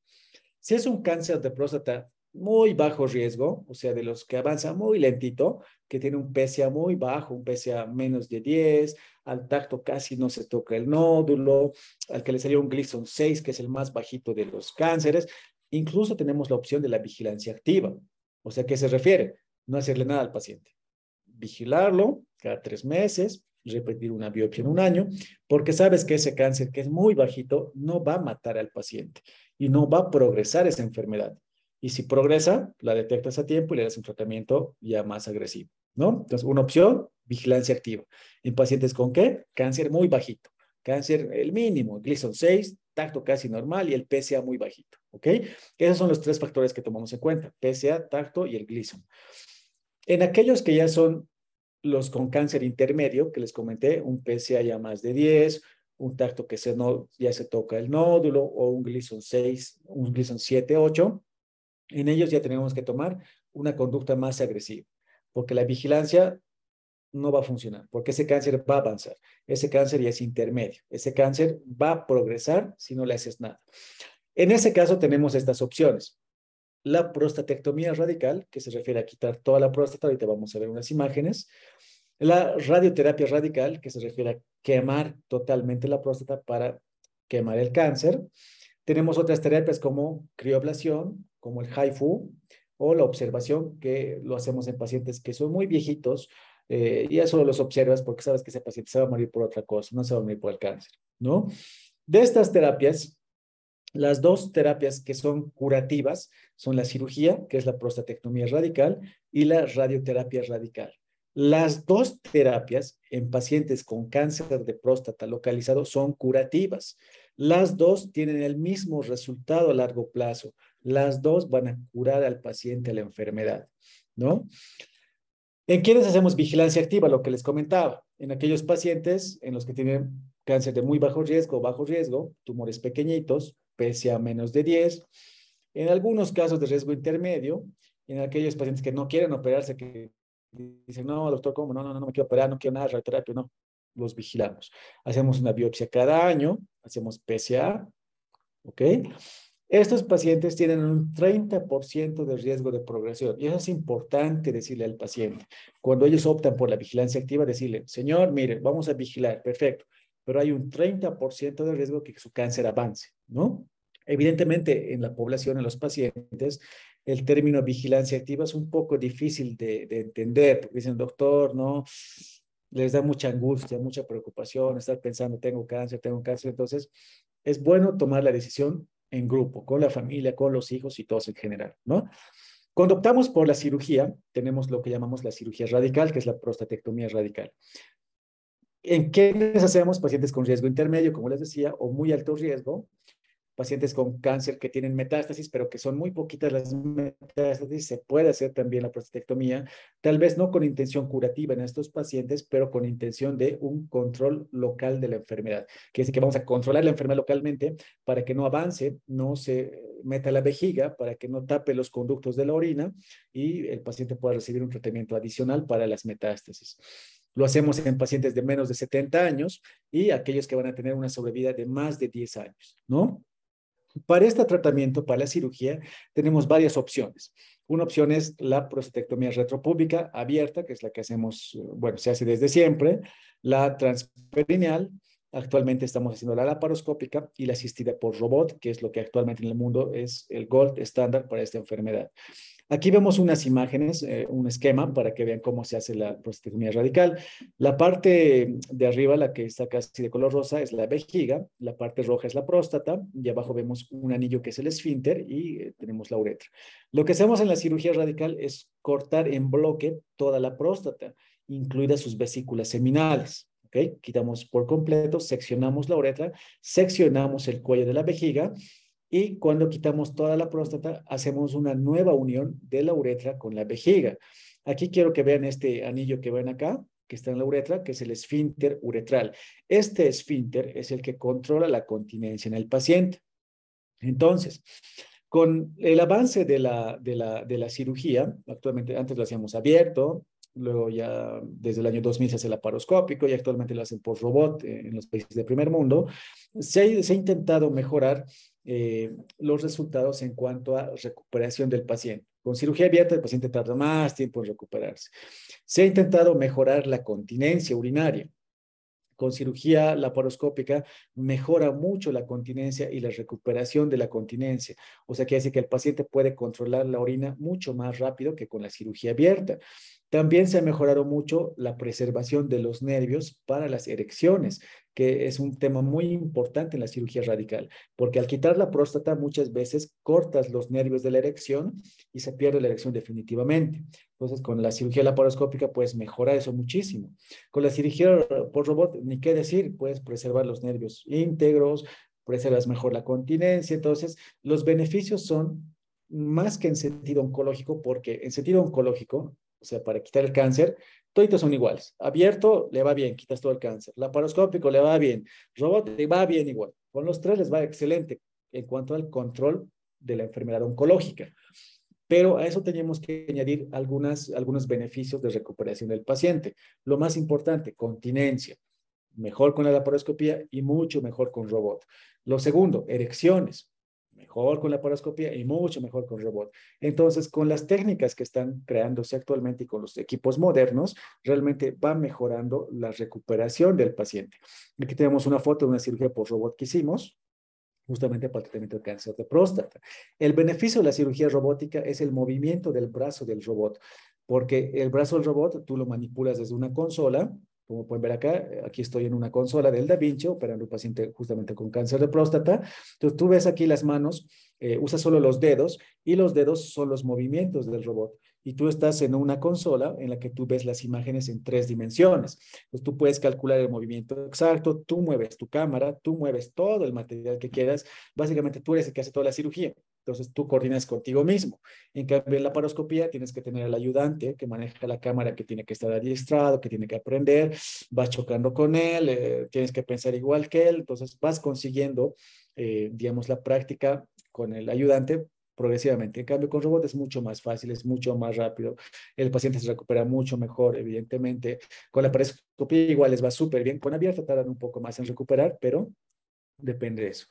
Si es un cáncer de próstata muy bajo riesgo, o sea, de los que avanza muy lentito, que tiene un PSA muy bajo, un PSA menos de 10, al tacto casi no se toca el nódulo, al que le salió un Gleason 6, que es el más bajito de los cánceres, incluso tenemos la opción de la vigilancia activa. O sea, ¿qué se refiere? No hacerle nada al paciente. Vigilarlo cada tres meses, repetir una biopsia en un año, porque sabes que ese cáncer que es muy bajito no va a matar al paciente y no va a progresar esa enfermedad. Y si progresa, la detectas a tiempo y le das un tratamiento ya más agresivo, ¿no? Entonces, una opción, vigilancia activa. En pacientes con qué? Cáncer muy bajito. Cáncer el mínimo, Gleason 6, tacto casi normal y el PSA muy bajito, ¿ok? Esos son los tres factores que tomamos en cuenta, PSA, tacto y el Gleason. En aquellos que ya son los con cáncer intermedio, que les comenté, un PSA ya más de 10, un tacto que se no, ya se toca el nódulo o un Gleason 6, un Gleason 7, 8, en ellos ya tenemos que tomar una conducta más agresiva, porque la vigilancia no va a funcionar, porque ese cáncer va a avanzar. Ese cáncer ya es intermedio. Ese cáncer va a progresar si no le haces nada. En ese caso tenemos estas opciones la prostatectomía radical, que se refiere a quitar toda la próstata, ahorita vamos a ver unas imágenes, la radioterapia radical, que se refiere a quemar totalmente la próstata para quemar el cáncer. Tenemos otras terapias como crioblación, como el HIFU, o la observación, que lo hacemos en pacientes que son muy viejitos, eh, y solo los observas porque sabes que ese paciente se va a morir por otra cosa, no se va a morir por el cáncer, ¿no? De estas terapias, las dos terapias que son curativas son la cirugía, que es la prostatectomía radical, y la radioterapia radical. Las dos terapias en pacientes con cáncer de próstata localizado son curativas. Las dos tienen el mismo resultado a largo plazo. Las dos van a curar al paciente la enfermedad, ¿no? ¿En quiénes hacemos vigilancia activa? Lo que les comentaba. En aquellos pacientes en los que tienen cáncer de muy bajo riesgo bajo riesgo, tumores pequeñitos, PSA menos de 10. En algunos casos de riesgo intermedio, en aquellos pacientes que no quieren operarse, que dicen, no, doctor, ¿cómo? No, no, no, no me quiero operar, no quiero nada radioterapia, no. Los vigilamos. Hacemos una biopsia cada año, hacemos PSA, ¿ok? Estos pacientes tienen un 30% de riesgo de progresión y eso es importante decirle al paciente. Cuando ellos optan por la vigilancia activa, decirle, señor, mire, vamos a vigilar, perfecto, pero hay un 30% de riesgo que su cáncer avance, ¿no? Evidentemente, en la población, en los pacientes, el término vigilancia activa es un poco difícil de, entender, porque dicen, doctor, no, les da mucha angustia, mucha preocupación, estar pensando, tengo cáncer, tengo cáncer. Entonces, es bueno tomar la decisión en grupo, con la familia, con los hijos y todos en general, ¿no? Cuando optamos por la cirugía, tenemos lo que llamamos la cirugía radical, que es la prostatectomía radical. ¿En qué hacemos? Pacientes con riesgo intermedio, como les decía, o muy alto riesgo, pacientes con cáncer que tienen metástasis, pero que son muy poquitas las metástasis, se puede hacer también la prostatectomía, tal vez no con intención curativa en estos pacientes, pero con intención de un control local de la enfermedad. Quiere decir que vamos a controlar la enfermedad localmente para que no avance, no se meta la vejiga, para que no tape los conductos de la orina y el paciente pueda recibir un tratamiento adicional para las metástasis. Lo hacemos en pacientes de menos de 70 años y aquellos que van a tener una sobrevida de más de 10 años, ¿no? Para este tratamiento, para la cirugía, tenemos varias opciones. Una opción es la prostatectomía retropúbica abierta, que es la que hacemos, eh, bueno, se hace desde siempre, la transperineal, actualmente estamos haciendo la laparoscópica y la asistida por robot, que es lo que actualmente en el mundo es el gold estándar para esta enfermedad. Aquí vemos unas imágenes, eh, un esquema para que vean cómo se hace la prostatectomía radical. La parte de arriba, la que está casi de color rosa, es la vejiga, la parte roja es la próstata y abajo vemos un anillo que es el esfínter y eh, tenemos la uretra. Lo que hacemos en la cirugía radical es cortar en bloque toda la próstata, incluidas sus vesículas seminales. ¿Okay? Quitamos por completo, seccionamos la uretra, seccionamos el cuello de la vejiga y cuando quitamos toda la próstata, hacemos una nueva unión de la uretra con la vejiga. Aquí quiero que vean este anillo que ven acá, que está en la uretra, que es el esfínter uretral. Este esfínter es el que controla la continencia en el paciente. Entonces, con el avance de la, de la, de la cirugía, actualmente antes lo hacíamos abierto, luego ya desde el año 2000 se hace laparoscópico y actualmente lo hacen por robot en los países del primer mundo, se se ha intentado mejorar eh, los resultados en cuanto a recuperación del paciente. Con cirugía abierta el paciente tarda más tiempo en recuperarse. Se ha intentado mejorar la continencia urinaria. Con cirugía laparoscópica mejora mucho la continencia y la recuperación de la continencia. O sea que hace que el paciente puede controlar la orina mucho más rápido que con la cirugía abierta. También se ha mejorado mucho la preservación de los nervios para las erecciones, que es un tema muy importante en la cirugía radical, porque al quitar la próstata muchas veces cortas los nervios de la erección y se pierde la erección definitivamente. Entonces, con la cirugía laparoscópica puedes mejorar eso muchísimo. Con la cirugía por robot, ni qué decir, puedes preservar los nervios íntegros, preservas mejor la continencia. Entonces, los beneficios son más que en sentido oncológico, porque en sentido oncológico, o sea, para quitar el cáncer, todos son iguales. Abierto le va bien, quitas todo el cáncer. Laparoscópico le va bien. Robot le va bien igual. Con los tres les va excelente en cuanto al control de la enfermedad oncológica. Pero a eso tenemos que añadir algunas, algunos beneficios de recuperación del paciente. Lo más importante, continencia. Mejor con la laparoscopía y mucho mejor con robot. Lo segundo, erecciones mejor con la paroscopía y mucho mejor con robot. Entonces, con las técnicas que están creándose actualmente y con los equipos modernos, realmente va mejorando la recuperación del paciente. Aquí tenemos una foto de una cirugía por robot que hicimos, justamente para el tratamiento del cáncer de próstata. El beneficio de la cirugía robótica es el movimiento del brazo del robot, porque el brazo del robot tú lo manipulas desde una consola, como pueden ver acá, aquí estoy en una consola del Da Vinci operando un paciente justamente con cáncer de próstata. Entonces tú ves aquí las manos, eh, usa solo los dedos y los dedos son los movimientos del robot. Y tú estás en una consola en la que tú ves las imágenes en tres dimensiones. Entonces tú puedes calcular el movimiento exacto, tú mueves tu cámara, tú mueves todo el material que quieras. Básicamente tú eres el que hace toda la cirugía. Entonces tú coordinas contigo mismo. En cambio, en la paroscopía tienes que tener al ayudante que maneja la cámara, que tiene que estar adiestrado, que tiene que aprender, vas chocando con él, eh, tienes que pensar igual que él. Entonces vas consiguiendo, eh, digamos, la práctica con el ayudante progresivamente. En cambio, con robot es mucho más fácil, es mucho más rápido. El paciente se recupera mucho mejor, evidentemente. Con la paroscopía igual les va súper bien. Con abierta tardan un poco más en recuperar, pero depende de eso.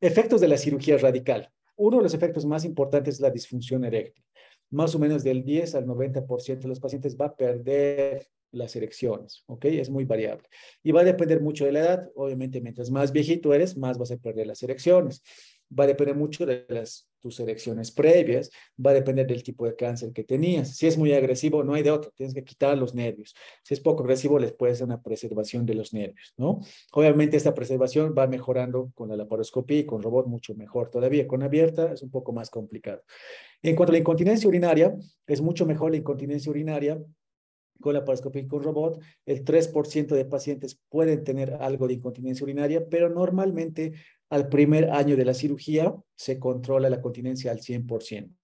Efectos de la cirugía radical. Uno de los efectos más importantes es la disfunción eréctil. Más o menos del 10 al 90% de los pacientes va a perder las erecciones, ¿ok? Es muy variable. Y va a depender mucho de la edad. Obviamente, mientras más viejito eres, más vas a perder las erecciones. Va a depender mucho de las tus elecciones previas, va a depender del tipo de cáncer que tenías. Si es muy agresivo, no hay de otro, tienes que quitar los nervios. Si es poco agresivo, les puedes hacer una preservación de los nervios, ¿no? Obviamente esta preservación va mejorando con la laparoscopía y con robot mucho mejor todavía. Con abierta es un poco más complicado. En cuanto a la incontinencia urinaria, es mucho mejor la incontinencia urinaria con la paroscopía con robot, el 3% de pacientes pueden tener algo de incontinencia urinaria, pero normalmente al primer año de la cirugía se controla la continencia al 100%.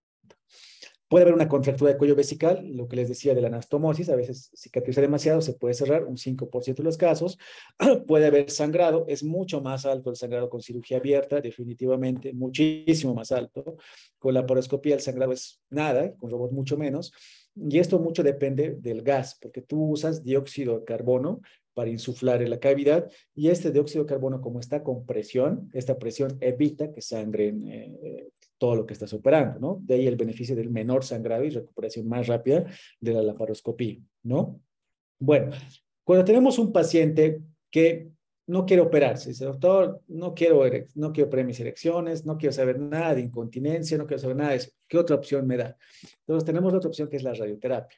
Puede haber una contractura de cuello vesical, lo que les decía de la anastomosis, a veces cicatriza demasiado, se puede cerrar un 5% de los casos. puede haber sangrado, es mucho más alto el sangrado con cirugía abierta, definitivamente, muchísimo más alto. Con la paroscopía el sangrado es nada, con robot mucho menos. Y esto mucho depende del gas, porque tú usas dióxido de carbono para insuflar en la cavidad y este dióxido de carbono como está con presión, esta presión evita que sangren eh, todo lo que estás operando, ¿no? De ahí el beneficio del menor sangrado y recuperación más rápida de la laparoscopía, ¿no? Bueno, cuando tenemos un paciente que no quiere operarse. Dice, doctor, no quiero, no quiero operar mis erecciones, no quiero saber nada de incontinencia, no quiero saber nada de eso. ¿Qué otra opción me da? Entonces tenemos otra opción que es la radioterapia.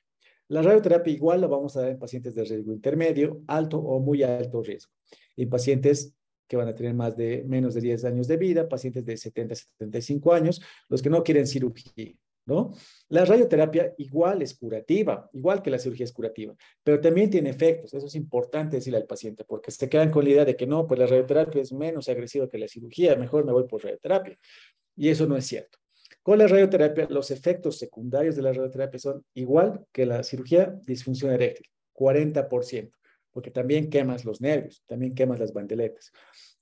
La radioterapia igual la vamos a dar en pacientes de riesgo intermedio, alto o muy alto riesgo. En pacientes que van a tener más de menos de 10 años de vida, pacientes de 70 a 75 años, los que no quieren cirugía. ¿no? La radioterapia igual es curativa, igual que la cirugía es curativa, pero también tiene efectos. Eso es importante decirle al paciente, porque se quedan con la idea de que no, pues la radioterapia es menos agresiva que la cirugía, mejor me voy por radioterapia. Y eso no es cierto. Con la radioterapia, los efectos secundarios de la radioterapia son igual que la cirugía disfunción eréctil, 40%, porque también quemas los nervios, también quemas las bandeletas.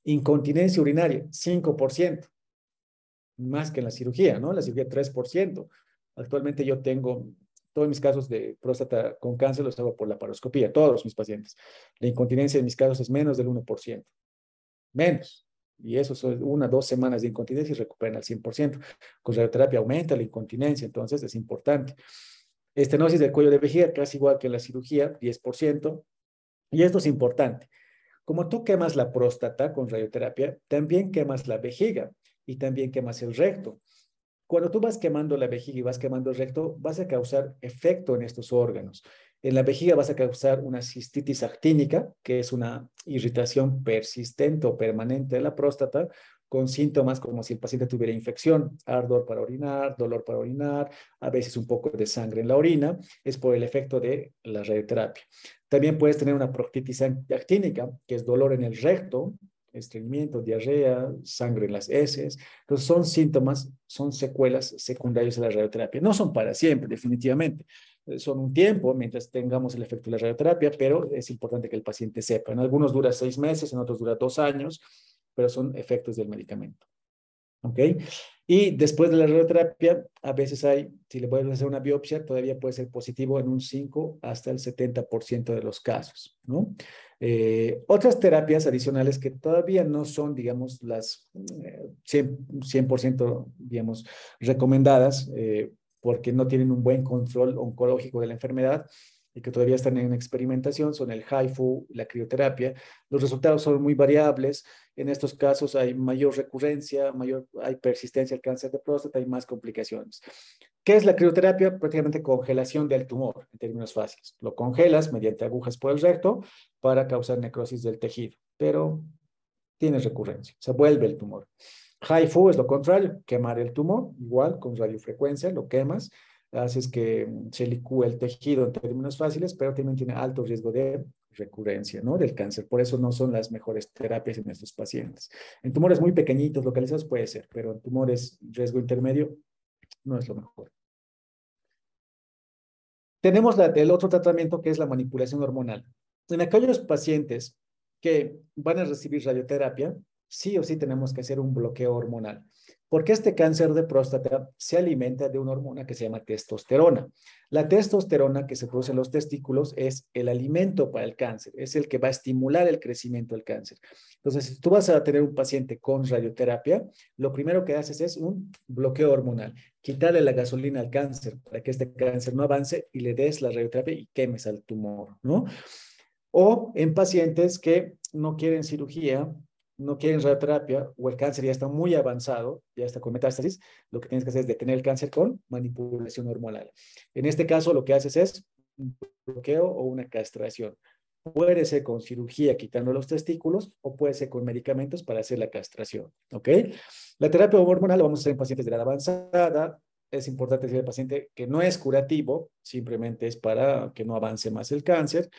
Incontinencia urinaria, 5% más que en la cirugía, ¿no? La cirugía 3%. Actualmente yo tengo todos mis casos de próstata con cáncer los hago por la paroscopía, todos mis pacientes. La incontinencia en mis casos es menos del 1%. Menos. Y eso son una, dos semanas de incontinencia y recuperan al 100%. Con radioterapia aumenta la incontinencia, entonces es importante. Estenosis del cuello de vejiga, casi igual que la cirugía, 10%. Y esto es importante. Como tú quemas la próstata con radioterapia, también quemas la vejiga y también quemas el recto. Cuando tú vas quemando la vejiga y vas quemando el recto, vas a causar efecto en estos órganos. En la vejiga vas a causar una cistitis actínica, que es una irritación persistente o permanente de la próstata, con síntomas como si el paciente tuviera infección, ardor para orinar, dolor para orinar, a veces un poco de sangre en la orina, es por el efecto de la radioterapia. También puedes tener una proctitis actínica, que es dolor en el recto, estreñimiento, diarrea, sangre en las heces. Entonces son síntomas, son secuelas secundarias de la radioterapia. No son para siempre, definitivamente. Eh, son un tiempo mientras tengamos el efecto de la radioterapia, pero es importante que el paciente sepa. En algunos dura seis meses, en otros dura dos años, pero son efectos del medicamento. ¿Ok? Y después de la radioterapia, a veces hay, si le puedes hacer una biopsia, todavía puede ser positivo en un 5 hasta el 70% de los casos, ¿no? Eh, otras terapias adicionales que todavía no son, digamos, las 100%, eh, digamos, recomendadas eh, porque no tienen un buen control oncológico de la enfermedad y que todavía están en experimentación son el HIFU, la crioterapia. Los resultados son muy variables. En estos casos hay mayor recurrencia, mayor, hay persistencia al cáncer de próstata y más complicaciones. ¿Qué es la crioterapia? Prácticamente congelación del tumor, en términos fáciles. Lo congelas mediante agujas por el recto para causar necrosis del tejido, pero tiene recurrencia, se vuelve el tumor. HIFU es lo contrario, quemar el tumor, igual con radiofrecuencia, lo quemas, haces que se licúe el tejido en términos fáciles, pero también tiene alto riesgo de recurrencia, ¿no? Del cáncer. Por eso no son las mejores terapias en estos pacientes. En tumores muy pequeñitos, localizados, puede ser, pero en tumores riesgo intermedio, no es lo mejor. Tenemos el otro tratamiento que es la manipulación hormonal. En aquellos pacientes que van a recibir radioterapia, sí o sí tenemos que hacer un bloqueo hormonal porque este cáncer de próstata se alimenta de una hormona que se llama testosterona. La testosterona que se produce en los testículos es el alimento para el cáncer, es el que va a estimular el crecimiento del cáncer. Entonces, si tú vas a tener un paciente con radioterapia, lo primero que haces es un bloqueo hormonal, quitarle la gasolina al cáncer para que este cáncer no avance y le des la radioterapia y quemes al tumor, ¿no? O en pacientes que no quieren cirugía, no quieren radioterapia o el cáncer ya está muy avanzado, ya está con metástasis, lo que tienes que hacer es detener el cáncer con manipulación hormonal. En este caso, lo que haces es un bloqueo o una castración. Puede ser con cirugía quitando los testículos o puede ser con medicamentos para hacer la castración. ¿Ok? La terapia hormonal la vamos a hacer en pacientes de edad avanzada. Es importante decir al paciente que no es curativo, simplemente es para que no avance más el cáncer.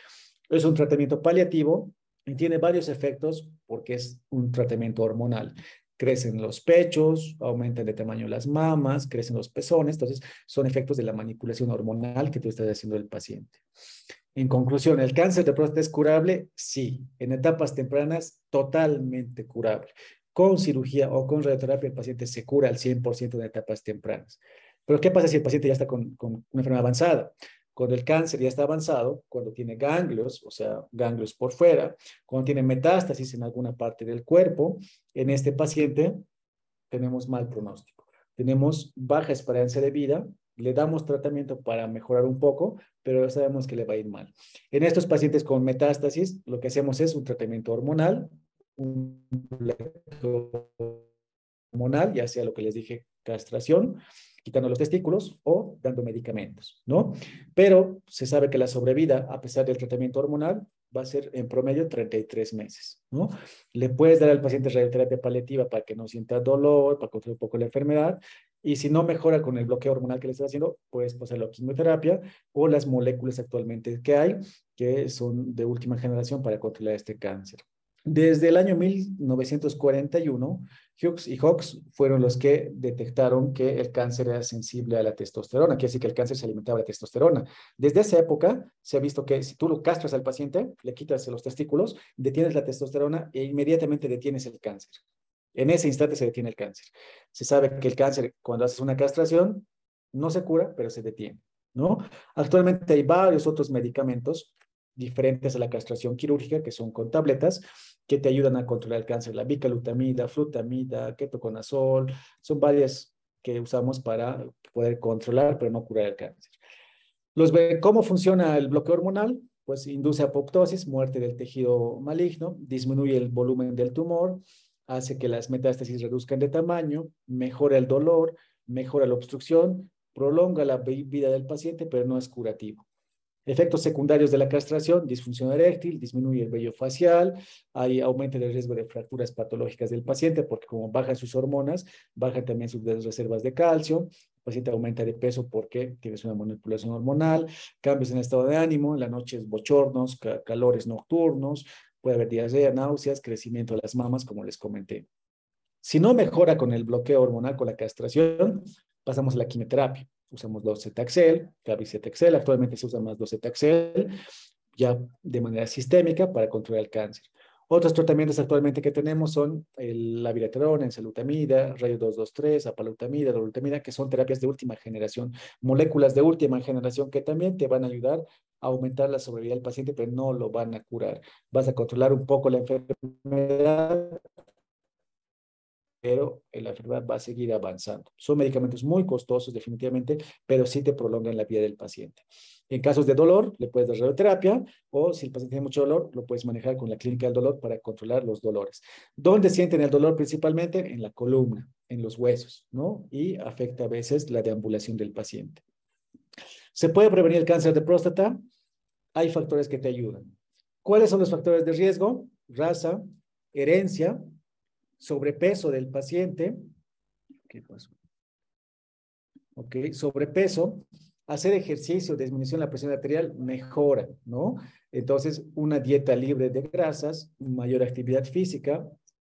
Es un tratamiento paliativo y tiene varios efectos porque es un tratamiento hormonal. Crecen los pechos, aumentan de tamaño las mamas, crecen los pezones, entonces son efectos de la manipulación hormonal que tú estás haciendo del paciente. En conclusión, ¿el cáncer de próstata es curable? Sí. En etapas tempranas, totalmente curable. Con cirugía o con radioterapia, el paciente se cura al 100% en etapas tempranas. Pero ¿qué pasa si el paciente ya está con, con una enfermedad avanzada? Cuando el cáncer ya está avanzado, cuando tiene ganglios, o sea, ganglios por fuera, cuando tiene metástasis en alguna parte del cuerpo, en este paciente tenemos mal pronóstico. Tenemos baja esperanza de vida, le damos tratamiento para mejorar un poco, pero sabemos que le va a ir mal. En estos pacientes con metástasis, lo que hacemos es un tratamiento hormonal, un hormonal, ya sea lo que les dije, castración, quitando los testículos o dando medicamentos, ¿no? Pero se sabe que la sobrevida, a pesar del tratamiento hormonal, va a ser en promedio 33 meses, ¿no? Le puedes dar al paciente radioterapia paliativa para que no sienta dolor, para controlar un poco la enfermedad, y si no mejora con el bloqueo hormonal que le estás haciendo, puedes pasarlo a quimioterapia o las moléculas actualmente que hay, que son de última generación para controlar este cáncer. Desde el año 1941, Hughes y Hawks fueron los que detectaron que el cáncer era sensible a la testosterona, quiere decir que el cáncer se alimentaba de testosterona. Desde esa época se ha visto que si tú lo castras al paciente, le quitas los testículos, detienes la testosterona e inmediatamente detienes el cáncer. En ese instante se detiene el cáncer. Se sabe que el cáncer, cuando haces una castración, no se cura, pero se detiene, ¿no? Actualmente hay varios otros medicamentos diferentes a la castración quirúrgica, que son con tabletas, que te ayudan a controlar el cáncer. La bicalutamida, flutamida, ketoconazol, son varias que usamos para poder controlar, pero no curar el cáncer. Los, ¿Cómo funciona el bloqueo hormonal? Pues induce apoptosis, muerte del tejido maligno, disminuye el volumen del tumor, hace que las metástasis reduzcan de tamaño, mejora el dolor, mejora la obstrucción, prolonga la vida del paciente, pero no es curativo. Efectos secundarios de la castración, disfunción eréctil, disminuye el vello facial, hay aumento del riesgo de fracturas patológicas del paciente porque como bajan sus hormonas, bajan también sus reservas de calcio, el paciente aumenta de peso porque tienes una manipulación hormonal, cambios en el estado de ánimo, en la noche es bochornos, calores nocturnos, puede haber diarrea, náuseas, crecimiento de las mamas, como les comenté. Si no mejora con el bloqueo hormonal, con la castración, pasamos a la quimioterapia usamos docetaxel, cabicetaxel, actualmente se usa más docetaxel, ya de manera sistémica para controlar el cáncer. Otros tratamientos actualmente que tenemos son la viraterona, ensalutamida, radio 223, apalutamida, dolutamida, que son terapias de última generación, moléculas de última generación que también te van a ayudar a aumentar la sobrevida del paciente, pero no lo van a curar. Vas a controlar un poco la enfermedad, pero la enfermedad va a seguir avanzando. Son medicamentos muy costosos definitivamente, pero sí te prolongan la vida del paciente. En casos de dolor, le puedes dar radioterapia o si el paciente tiene mucho dolor, lo puedes manejar con la clínica del dolor para controlar los dolores. ¿Dónde sienten el dolor principalmente? En la columna, en los huesos, ¿no? Y afecta a veces la deambulación del paciente. ¿Se puede prevenir el cáncer de próstata? Hay factores que te ayudan. ¿Cuáles son los factores de riesgo? Raza, herencia, sobrepeso del paciente, ¿qué pasó? Ok, sobrepeso, hacer ejercicio, disminución de la presión arterial, mejora, ¿no? Entonces, una dieta libre de grasas, mayor actividad física,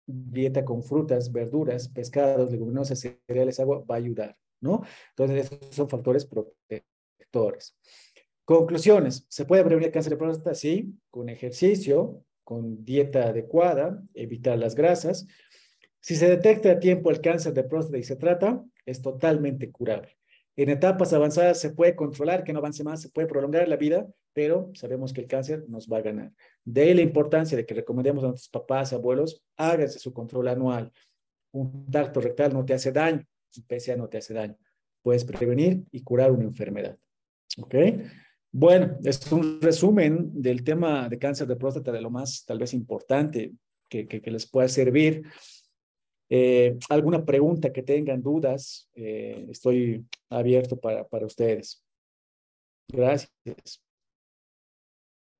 dieta con frutas, verduras, pescados, leguminosas, cereales, agua, va a ayudar, ¿no? Entonces, esos son factores protectores. Conclusiones, ¿se puede prevenir el cáncer de próstata? Sí, con ejercicio, con dieta adecuada, evitar las grasas, si se detecta a tiempo el cáncer de próstata y se trata, es totalmente curable. En etapas avanzadas se puede controlar que no avance más, se puede prolongar la vida, pero sabemos que el cáncer nos va a ganar. De ahí la importancia de que recomendemos a nuestros papás, abuelos, háganse su control anual. Un tacto rectal no te hace daño, un PSA no te hace daño. Puedes prevenir y curar una enfermedad. ¿Ok? Bueno, es un resumen del tema de cáncer de próstata, de lo más tal vez importante que, que, les pueda servir. Eh, alguna pregunta que tengan, dudas, eh, estoy abierto para, para ustedes. Gracias.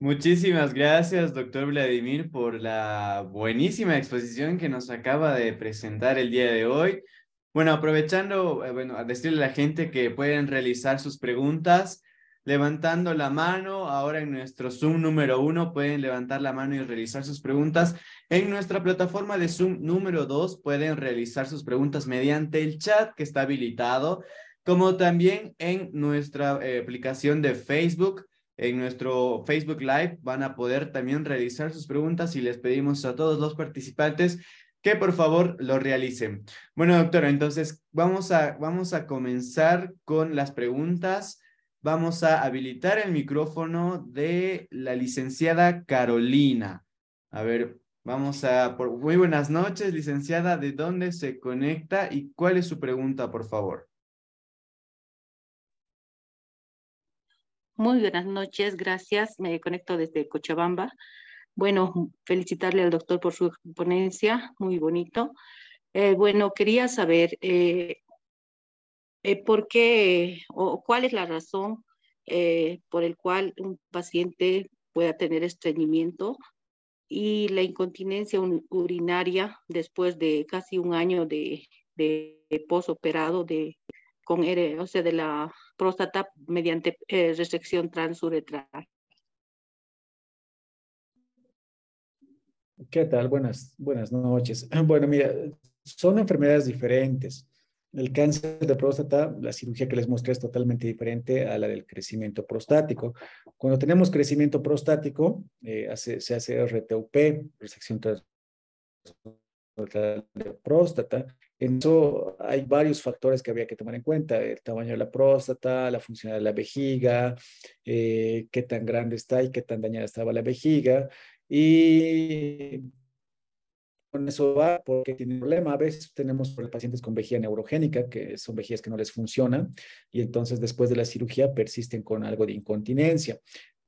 Muchísimas gracias, doctor Vladimir, por la buenísima exposición que nos acaba de presentar el día de hoy. Bueno, aprovechando, eh, bueno, a decirle a la gente que pueden realizar sus preguntas levantando la mano. Ahora en nuestro Zoom número uno pueden levantar la mano y realizar sus preguntas. En nuestra plataforma de Zoom número dos pueden realizar sus preguntas mediante el chat que está habilitado, como también en nuestra eh, aplicación de Facebook. En nuestro Facebook Live van a poder también realizar sus preguntas y les pedimos a todos los participantes que por favor lo realicen. Bueno, doctora, entonces vamos a, vamos a comenzar con las preguntas vamos a habilitar el micrófono de la licenciada Carolina. A ver, vamos a... Por, muy buenas noches, licenciada. ¿De dónde se conecta y cuál es su pregunta, por favor? Muy buenas noches, gracias. Me conecto desde Cochabamba. Bueno, felicitarle al doctor por su ponencia, muy bonito. Eh, bueno, quería saber, eh, eh, ¿por qué o cuál es la razón eh, por el cual un paciente pueda tener estreñimiento y la incontinencia urinaria después de casi un año de, de, posoperado de, con, o sea, de la próstata mediante eh, restricción transuretral. ¿Qué tal? Buenas, buenas noches. Bueno, mira, son enfermedades diferentes. El cáncer de próstata, la cirugía que les mostré es totalmente diferente a la del crecimiento prostático. Cuando tenemos crecimiento prostático, eh, se hace RTUP, resección de próstata. En eso hay varios factores que había que tomar en cuenta, el tamaño de la próstata, la función de la vejiga, eh, qué tan grande está y qué tan dañada estaba la vejiga. Y con eso va porque tiene un problema. A veces tenemos pacientes con vejiga neurogénica, que son vejigas que no les funcionan, y entonces después de la cirugía persisten con algo de incontinencia.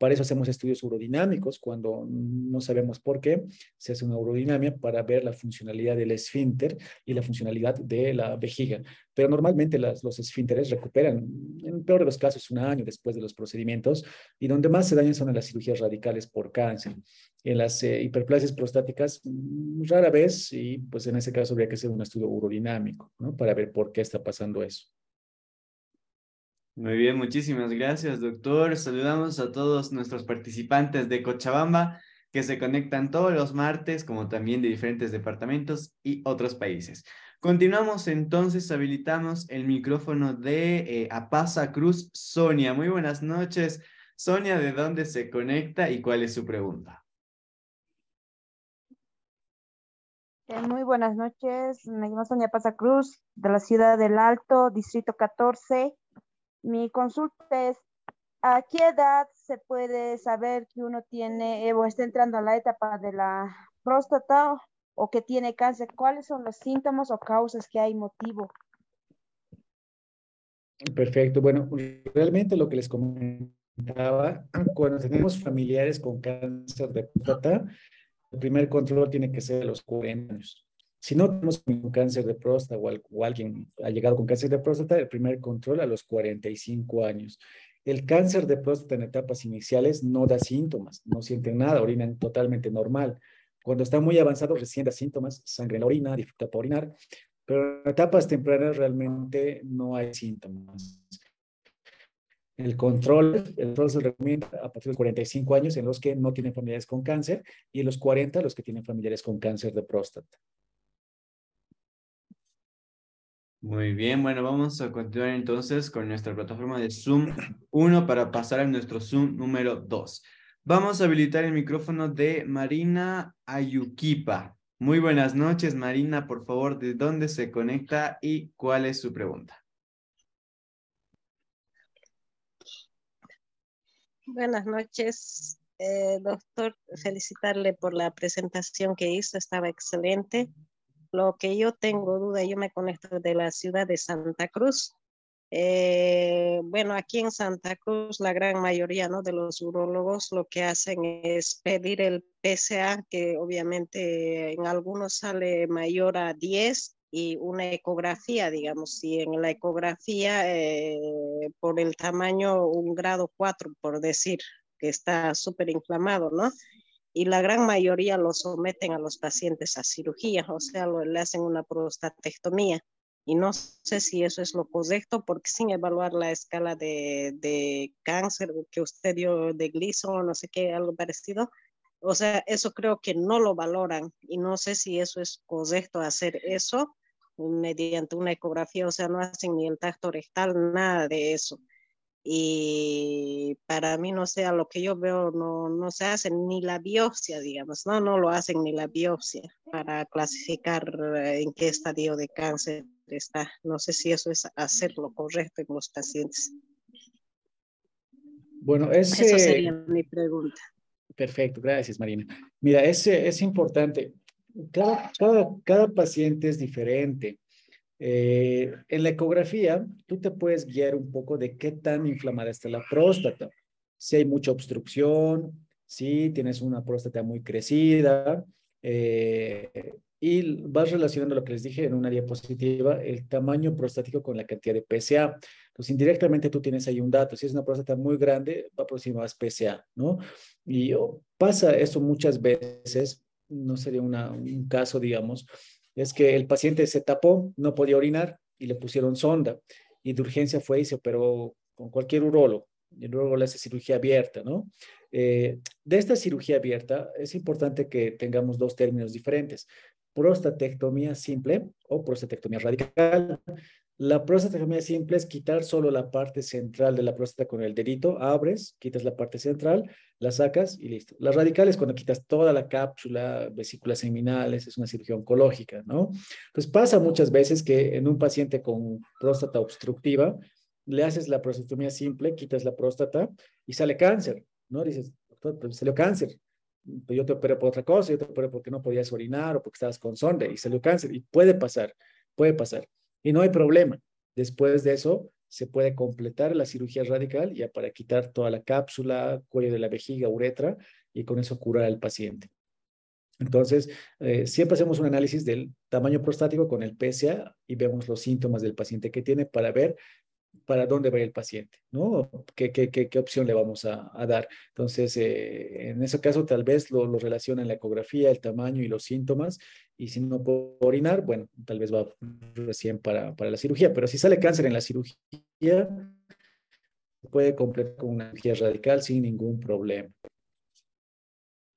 Para eso hacemos estudios urodinámicos. Cuando no sabemos por qué, se hace una urodinamia para ver la funcionalidad del esfínter y la funcionalidad de la vejiga. Pero normalmente los esfínteres recuperan, en peor de los casos, un año después de los procedimientos. Y donde más se dañan son en las cirugías radicales por cáncer. En las eh, hiperplasias prostáticas, mm, rara vez, y pues en ese caso habría que hacer un estudio urodinámico, ¿no? Para ver por qué está pasando eso. Muy bien, muchísimas gracias, doctor. Saludamos a todos nuestros participantes de Cochabamba que se conectan todos los martes, como también de diferentes departamentos y otros países. Continuamos entonces, habilitamos el micrófono de eh, Apasa Cruz, Sonia. Muy buenas noches. Sonia, ¿de dónde se conecta y cuál es su pregunta? Eh, muy buenas noches. Me llamo Sonia Pasa Cruz, de la ciudad del Alto, distrito 14. Mi consulta es, ¿a qué edad se puede saber que uno tiene eh, o está entrando a la etapa de la próstata o que tiene cáncer? ¿Cuáles son los síntomas o causas que hay motivo? Perfecto. Bueno, realmente lo que les comentaba, cuando tenemos familiares con cáncer de próstata, el primer control tiene que ser a los 40 años. Si no tenemos un cáncer de próstata o, alguien ha llegado con cáncer de próstata, el primer control a los 45 años. El cáncer de próstata en etapas iniciales no da síntomas, no sienten nada, orinan totalmente normal. Cuando está muy avanzado, recién da síntomas, sangre en la orina, dificultad para orinar, pero en etapas tempranas realmente no hay síntomas. El control, el control se recomienda a partir de los 45 años en los que no tienen familiares con cáncer y en los 40 los que tienen familiares con cáncer de próstata. Muy bien, bueno, vamos a continuar entonces con nuestra plataforma de Zoom 1 para pasar a nuestro Zoom número 2. Vamos a habilitar el micrófono de Marina Ayuquipa. Muy buenas noches, Marina, por favor, ¿de dónde se conecta y cuál es su pregunta? Buenas noches, eh, doctor. Felicitarle por la presentación que hizo, estaba excelente. Lo que yo tengo duda, yo me conecto de la ciudad de Santa Cruz. Eh, bueno, aquí en Santa Cruz la gran mayoría ¿no? de los urólogos lo que hacen es pedir el PSA, que obviamente en algunos sale mayor a 10 y una ecografía, digamos, si en la ecografía eh, por el tamaño un grado 4, por decir, que está súper inflamado, ¿no? Y la gran mayoría lo someten a los pacientes a cirugía, o sea, le hacen una prostatectomía y no sé si eso es lo correcto porque sin evaluar la escala de, de cáncer que usted dio de Gleason o no sé qué, algo parecido, o sea, eso creo que no lo valoran y no sé si eso es correcto hacer eso mediante una ecografía, o sea, no hacen ni el tacto rectal, nada de eso. Y para mí, no sé, a lo que yo veo, no, no se hace ni la biopsia, digamos, no, no lo hacen ni la biopsia para clasificar eh, en qué estadio de cáncer está. No sé si eso es hacer lo correcto en los pacientes. Bueno, ese... Eso sería mi pregunta. Perfecto, gracias Marina. Mira, ese es importante. Cada, cada, cada paciente es diferente. Eh, en la ecografía, tú te puedes guiar un poco de qué tan inflamada está la próstata. Si hay mucha obstrucción, si tienes una próstata muy crecida, eh, y vas relacionando lo que les dije en una diapositiva, el tamaño prostático con la cantidad de PSA. Entonces, indirectamente tú tienes ahí un dato. Si es una próstata muy grande, va a producir más PSA, ¿no? Y oh, pasa eso muchas veces, no sería una, un caso, digamos, es que el paciente se tapó, no podía orinar y le pusieron sonda. Y de urgencia fue y se operó con cualquier urólogo. Y luego le hace cirugía abierta, ¿no? Eh, de esta cirugía abierta es importante que tengamos dos términos diferentes prostatectomía simple o prostatectomía radical. La prostatectomía simple es quitar solo la parte central de la próstata con el dedito, abres, quitas la parte central, la sacas y listo. La radical es cuando quitas toda la cápsula, vesículas seminales, es una cirugía oncológica, ¿no? Entonces pasa muchas veces que en un paciente con próstata obstructiva, le haces la prostatectomía simple, quitas la próstata y sale cáncer, ¿no? Dices, doctor, pues salió cáncer yo te operé por otra cosa, yo te operé porque no podías orinar o porque estabas con sonda y salió cáncer. Y puede pasar, puede pasar. Y no hay problema. Después de eso, se puede completar la cirugía radical ya para quitar toda la cápsula, cuello de la vejiga, uretra, y con eso curar al paciente. Entonces, eh, siempre hacemos un análisis del tamaño prostático con el PSA y vemos los síntomas del paciente que tiene para ver para dónde va el paciente, ¿no? ¿Qué, qué, qué, opción le vamos a, dar? Entonces, eh, en ese caso, tal vez lo, lo relaciona la ecografía, el tamaño y los síntomas, y si no puede orinar, bueno, tal vez va recién para, para la cirugía, pero si sale cáncer en la cirugía, puede completar con una cirugía radical sin ningún problema.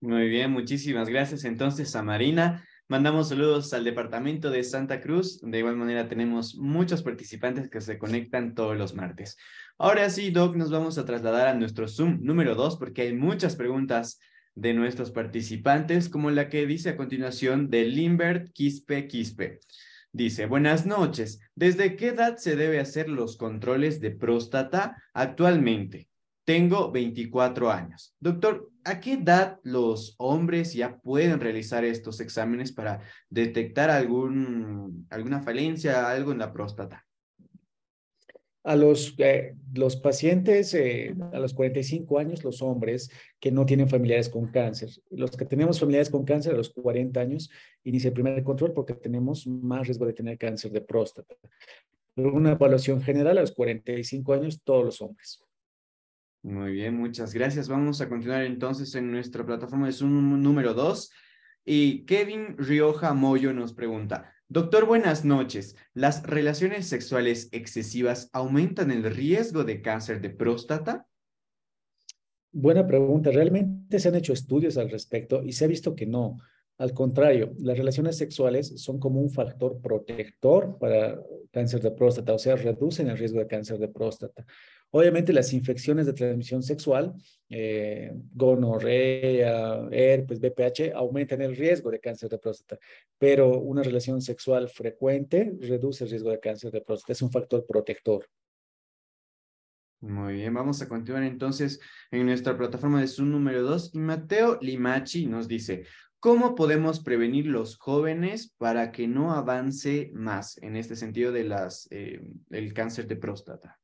Muy bien, muchísimas gracias entonces a Marina. Mandamos saludos al departamento de Santa Cruz. De igual manera tenemos muchos participantes que se conectan todos los martes. Ahora sí, Doc, nos vamos a trasladar a nuestro Zoom número dos porque hay muchas preguntas de nuestros participantes, como la que dice a continuación de Limbert Quispe Quispe. Dice, buenas noches. ¿Desde qué edad se debe hacer los controles de próstata actualmente? Tengo 24 años. Doctor, ¿a qué edad los hombres ya pueden realizar estos exámenes para detectar algún, alguna falencia, algo en la próstata? A los, eh, los pacientes eh, a los 45 años, los hombres que no tienen familiares con cáncer. Los que tenemos familiares con cáncer a los 40 años, inicia el primer control porque tenemos más riesgo de tener cáncer de próstata. Una evaluación general a los 45 años, todos los hombres. Muy bien, muchas gracias. Vamos a continuar entonces en nuestra plataforma de Zoom número 2. Y Kevin Rioja Moyo nos pregunta, doctor, buenas noches. ¿Las relaciones sexuales excesivas aumentan el riesgo de cáncer de próstata? Buena pregunta. Realmente se han hecho estudios al respecto y se ha visto que no. Al contrario, las relaciones sexuales son como un factor protector para cáncer de próstata, o sea, reducen el riesgo de cáncer de próstata. Obviamente las infecciones de transmisión sexual, eh, gonorrea, herpes, BPH, aumentan el riesgo de cáncer de próstata, pero una relación sexual frecuente reduce el riesgo de cáncer de próstata, es un factor protector. Muy bien, vamos a continuar entonces en nuestra plataforma de Zoom número 2. Mateo Limachi nos dice, ¿Cómo podemos prevenir los jóvenes para que no avance más en este sentido de eh, cáncer de próstata?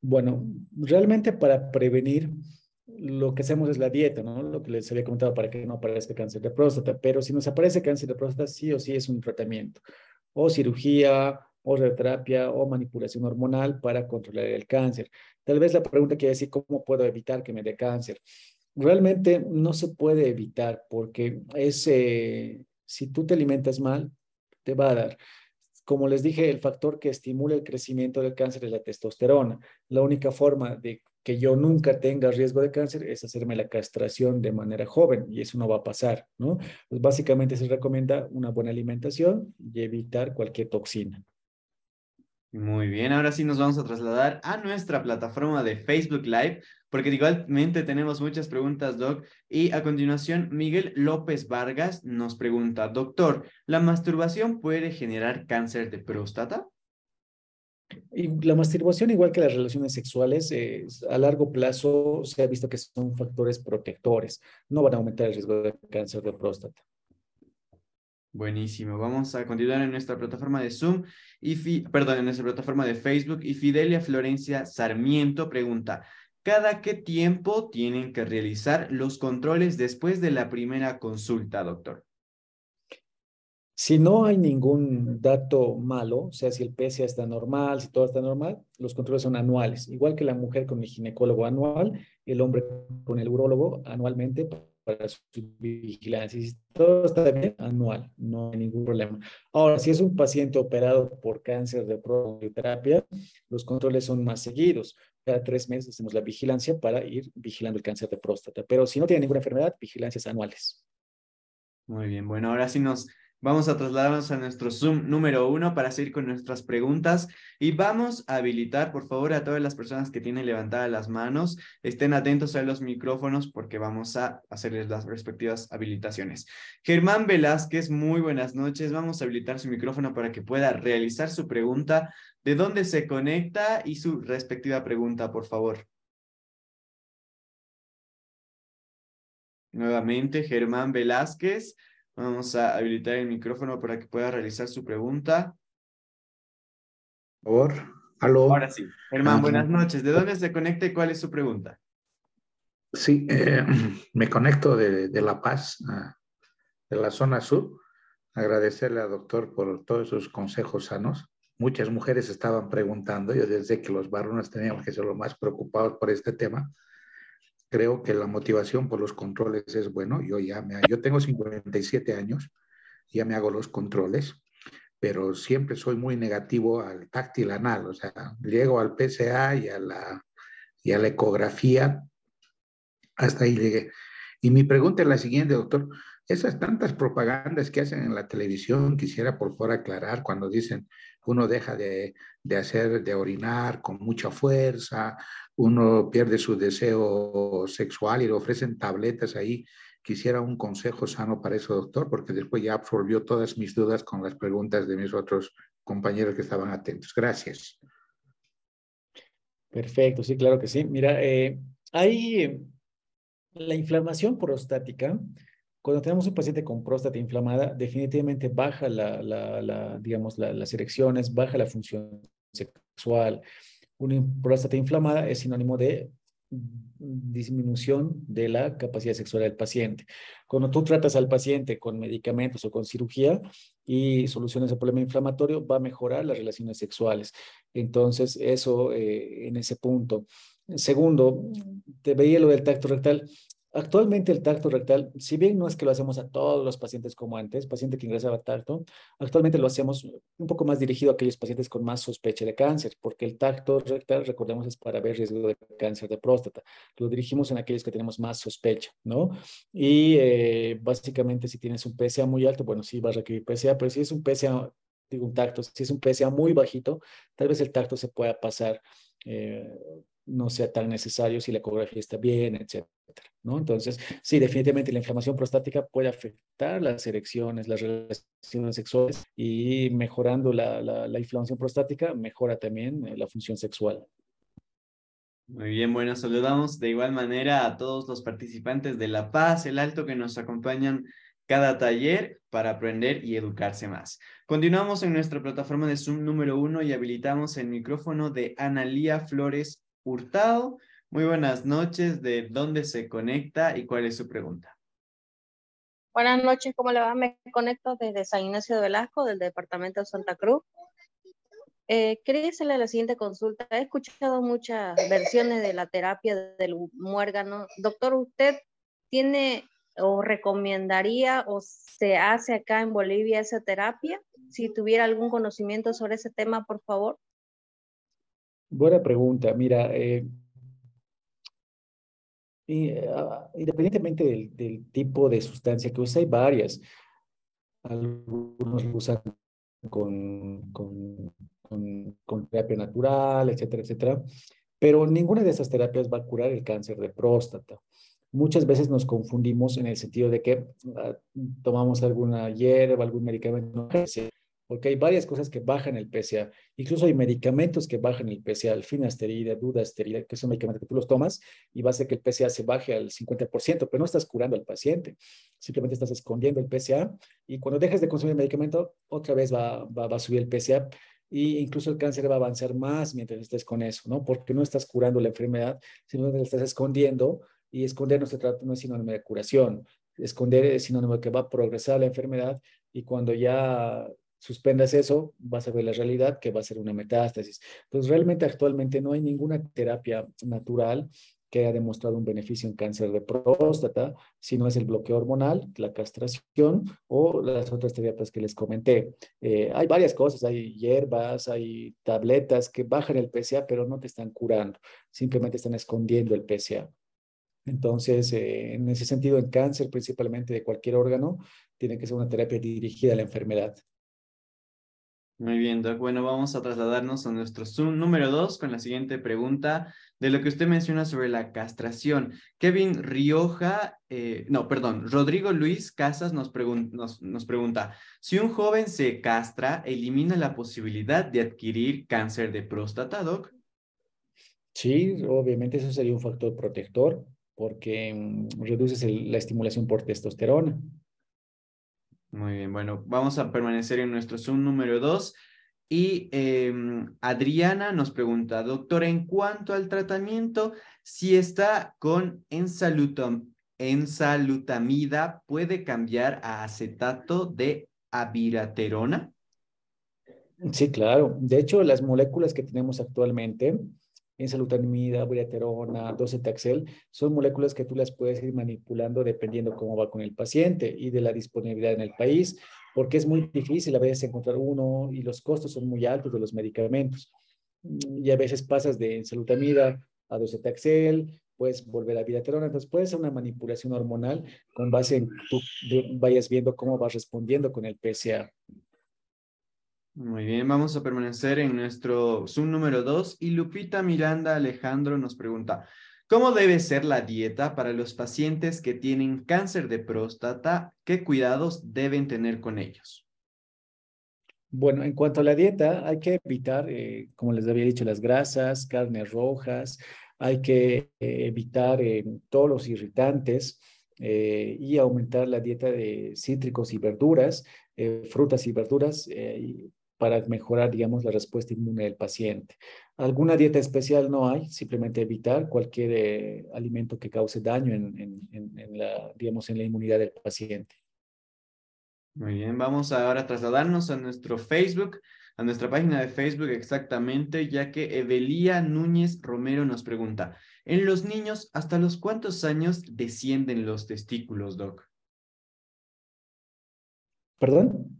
Bueno, realmente para prevenir lo que hacemos es la dieta, ¿no? Lo que les había comentado para que no aparezca cáncer de próstata, pero si nos aparece cáncer de próstata, sí o sí es un tratamiento, o cirugía, o radioterapia, o manipulación hormonal para controlar el cáncer. Tal vez la pregunta quiere decir, ¿cómo puedo evitar que me dé cáncer? Realmente no se puede evitar porque ese, si tú te alimentas mal, te va a dar. Como les dije, el factor que estimula el crecimiento del cáncer es la testosterona. La única forma de que yo nunca tenga riesgo de cáncer es hacerme la castración de manera joven y eso no va a pasar, ¿no? Pues básicamente se recomienda una buena alimentación y evitar cualquier toxina. Muy bien, ahora sí nos vamos a trasladar a nuestra plataforma de Facebook Live, porque igualmente tenemos muchas preguntas, Doc. Y a continuación, Miguel López Vargas nos pregunta, doctor, ¿la masturbación puede generar cáncer de próstata? Y la masturbación, igual que las relaciones sexuales, a largo plazo se ha visto que son factores protectores, no van a aumentar el riesgo de cáncer de próstata. Buenísimo. Vamos a continuar en nuestra plataforma de Zoom y, perdón, en nuestra plataforma de Facebook y Fidelia Florencia Sarmiento pregunta, ¿cada qué tiempo tienen que realizar los controles después de la primera consulta, doctor? Si no hay ningún dato malo, o sea, si el PSA está normal, si todo está normal, los controles son anuales. Igual que la mujer con el ginecólogo anual, el hombre con el urólogo anualmente para su vigilancia. Si todo está bien, anual, no hay ningún problema. Ahora, si es un paciente operado por cáncer de terapia, los controles son más seguidos. Cada tres meses hacemos la vigilancia para ir vigilando el cáncer de próstata. Pero si no tiene ninguna enfermedad, vigilancias anuales. Muy bien, bueno, ahora sí nos Vamos a trasladarnos a nuestro Zoom número uno para seguir con nuestras preguntas y vamos a habilitar, por favor, a todas las personas que tienen levantadas las manos, estén atentos a los micrófonos porque vamos a hacerles las respectivas habilitaciones. Germán Velázquez, muy buenas noches. Vamos a habilitar su micrófono para que pueda realizar su pregunta, de dónde se conecta y su respectiva pregunta, por favor. Nuevamente, Germán Velázquez. Vamos a habilitar el micrófono para que pueda realizar su pregunta. Por favor. Aló. Ahora sí. Germán, buenas noches. ¿De dónde se conecta y cuál es su pregunta? Sí, eh, me conecto de, La Paz, ah, de la zona sur. Agradecerle al doctor por todos sus consejos sanos. Muchas mujeres estaban preguntando, yo desde que los varones teníamos que ser los más preocupados por este tema, creo que la motivación por los controles es bueno. Yo ya me, yo tengo 57 años, ya me hago los controles, pero siempre soy muy negativo al táctil anal, o sea, llego al PSA y a la, y a la ecografía, hasta ahí llegué. Y mi pregunta es la siguiente, doctor. Esas tantas propagandas que hacen en la televisión, quisiera por favor aclarar cuando dicen uno deja de, de hacer, de orinar con mucha fuerza, uno pierde su deseo sexual y le ofrecen tabletas ahí. Quisiera un consejo sano para eso, doctor, porque después ya absorbió todas mis dudas con las preguntas de mis otros compañeros que estaban atentos. Gracias. Perfecto, sí, claro que sí. Mira, eh, hay la inflamación prostática. Cuando tenemos un paciente con próstata inflamada, definitivamente baja la, digamos, las erecciones, baja la función sexual, una próstata inflamada es sinónimo de disminución de la capacidad sexual del paciente. Cuando tú tratas al paciente con medicamentos o con cirugía y soluciones al problema inflamatorio, va a mejorar las relaciones sexuales. Entonces, eso eh, en ese punto. Segundo, te veía lo del tacto rectal. Actualmente el tacto rectal, si bien no es que lo hacemos a todos los pacientes como antes, paciente que ingresaba tacto, actualmente lo hacemos un poco más dirigido a aquellos pacientes con más sospecha de cáncer, porque el tacto rectal, recordemos, es para ver riesgo de cáncer de próstata. Lo dirigimos en aquellos que tenemos más sospecha, ¿no? Y eh, básicamente si tienes un PSA muy alto, bueno, sí vas a requerir PSA, pero si es un PSA, digo un tacto, si es un PSA muy bajito, tal vez el tacto se pueda pasar. Eh, no sea tan necesario si la ecografía está bien, etcétera, ¿no? Entonces, sí, definitivamente la inflamación prostática puede afectar las erecciones, las relaciones sexuales y mejorando la, la, inflamación prostática mejora también eh, la función sexual. Muy bien, bueno, saludamos de igual manera a todos los participantes de La Paz, el Alto, que nos acompañan cada taller para aprender y educarse más. Continuamos en nuestra plataforma de Zoom número uno y habilitamos el micrófono de Analía Flores Hurtado. Muy buenas noches, ¿de dónde se conecta y cuál es su pregunta? Buenas noches, ¿cómo le va? Me conecto desde San Ignacio de Velasco, del departamento de Santa Cruz. Eh, quería hacerle la siguiente consulta. He escuchado muchas versiones de la terapia del muérgano. Doctor, ¿usted tiene o recomendaría o se hace acá en Bolivia esa terapia? Si tuviera algún conocimiento sobre ese tema, por favor. Buena pregunta. Mira, eh, ah, independientemente del, tipo de sustancia que usa, hay varias. Algunos usan con, con, con, terapia natural, etcétera, etcétera. Pero ninguna de esas terapias va a curar el cáncer de próstata muchas veces nos confundimos en el sentido de que ah, tomamos alguna hierba, algún medicamento, porque hay varias cosas que bajan el PSA. Incluso hay medicamentos que bajan el PSA, el finasterida, dudasterida, que son medicamentos que tú los tomas y va a hacer que el PSA se baje al 50%, pero no estás curando al paciente, simplemente estás escondiendo el PSA y cuando dejes de consumir el medicamento, otra vez va, va, va a subir el PSA y incluso el cáncer va a avanzar más mientras estés con eso, ¿no? Porque no estás curando la enfermedad, sino que estás escondiendo y esconder no se trata, no es sinónimo de curación. Esconder es sinónimo de que va a progresar la enfermedad y cuando ya suspendas eso, vas a ver la realidad que va a ser una metástasis. Entonces, realmente actualmente no hay ninguna terapia natural que haya demostrado un beneficio en cáncer de próstata, sino es el bloqueo hormonal, la castración o las otras terapias que les comenté. Eh, hay varias cosas, hay hierbas, hay tabletas que bajan el PSA, pero no te están curando, simplemente están escondiendo el PSA. Entonces, eh, en ese sentido, en cáncer principalmente de cualquier órgano, tiene que ser una terapia dirigida a la enfermedad. Muy bien, Doc. Bueno, vamos a trasladarnos a nuestro Zoom número dos con la siguiente pregunta de lo que usted menciona sobre la castración. Kevin Rioja, eh, no, perdón, Rodrigo Luis Casas nos, nos, nos pregunta, si un joven se castra, ¿elimina la posibilidad de adquirir cáncer de próstata, Doc? Sí, obviamente eso sería un factor protector porque mm, reduces la estimulación por testosterona. Muy bien, bueno, vamos a permanecer en nuestro Zoom número 2. Y em, Adriana nos pregunta, doctor, en cuanto al tratamiento, si está con ensalutam, ensalutamida, ¿puede cambiar a acetato de abiraterona? Sí, claro. De hecho, las moléculas que tenemos actualmente ensalutamida, abiraterona, docetaxel, son moléculas que tú las puedes ir manipulando dependiendo cómo va con el paciente y de la disponibilidad en el país, porque es muy difícil a veces encontrar uno y los costos son muy altos de los medicamentos. Y a veces pasas de ensalutamida a docetaxel, puedes volver a abiraterona, entonces puede ser una manipulación hormonal con base en tú vayas viendo cómo vas respondiendo con el PSA. Muy bien, vamos a permanecer en nuestro Zoom número 2 y Lupita Miranda Alejandro nos pregunta, ¿cómo debe ser la dieta para los pacientes que tienen cáncer de próstata? ¿Qué cuidados deben tener con ellos? Bueno, en cuanto a la dieta, hay que evitar, eh, como les había dicho, las grasas, carnes rojas, hay que eh, evitar eh, todos los irritantes y aumentar la dieta de cítricos y verduras, frutas y verduras, para mejorar, digamos, la respuesta inmune del paciente. Alguna dieta especial no hay, simplemente evitar cualquier eh, alimento que cause daño en, en, la, digamos, en la inmunidad del paciente. Muy bien, vamos ahora a trasladarnos a nuestro Facebook, a nuestra página de Facebook exactamente, ya que Evelía Núñez Romero nos pregunta, ¿en los niños hasta los cuántos años descienden los testículos, Doc? ¿Perdón?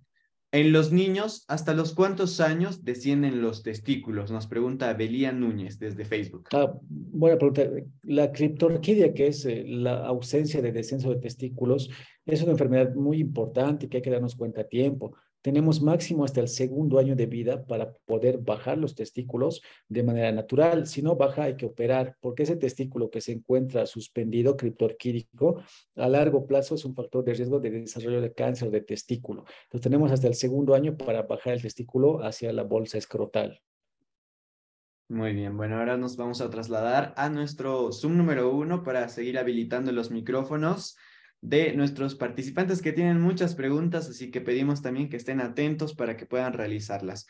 En los niños, ¿hasta los cuántos años descienden los testículos? Nos pregunta Belía Núñez desde Facebook. Ah, buena pregunta. La criptorquidia, que es eh, la ausencia de descenso de testículos, es una enfermedad muy importante que hay que darnos cuenta a tiempo tenemos máximo hasta el segundo año de vida para poder bajar los testículos de manera natural. Si no baja, hay que operar, porque ese testículo que se encuentra suspendido, criptorquídico, a largo plazo es un factor de riesgo de desarrollo de cáncer de testículo. Entonces tenemos hasta el segundo año para bajar el testículo hacia la bolsa escrotal. Muy bien, bueno, ahora nos vamos a trasladar a nuestro Zoom número uno para seguir habilitando los micrófonos de nuestros participantes que tienen muchas preguntas, así que pedimos también que estén atentos para que puedan realizarlas.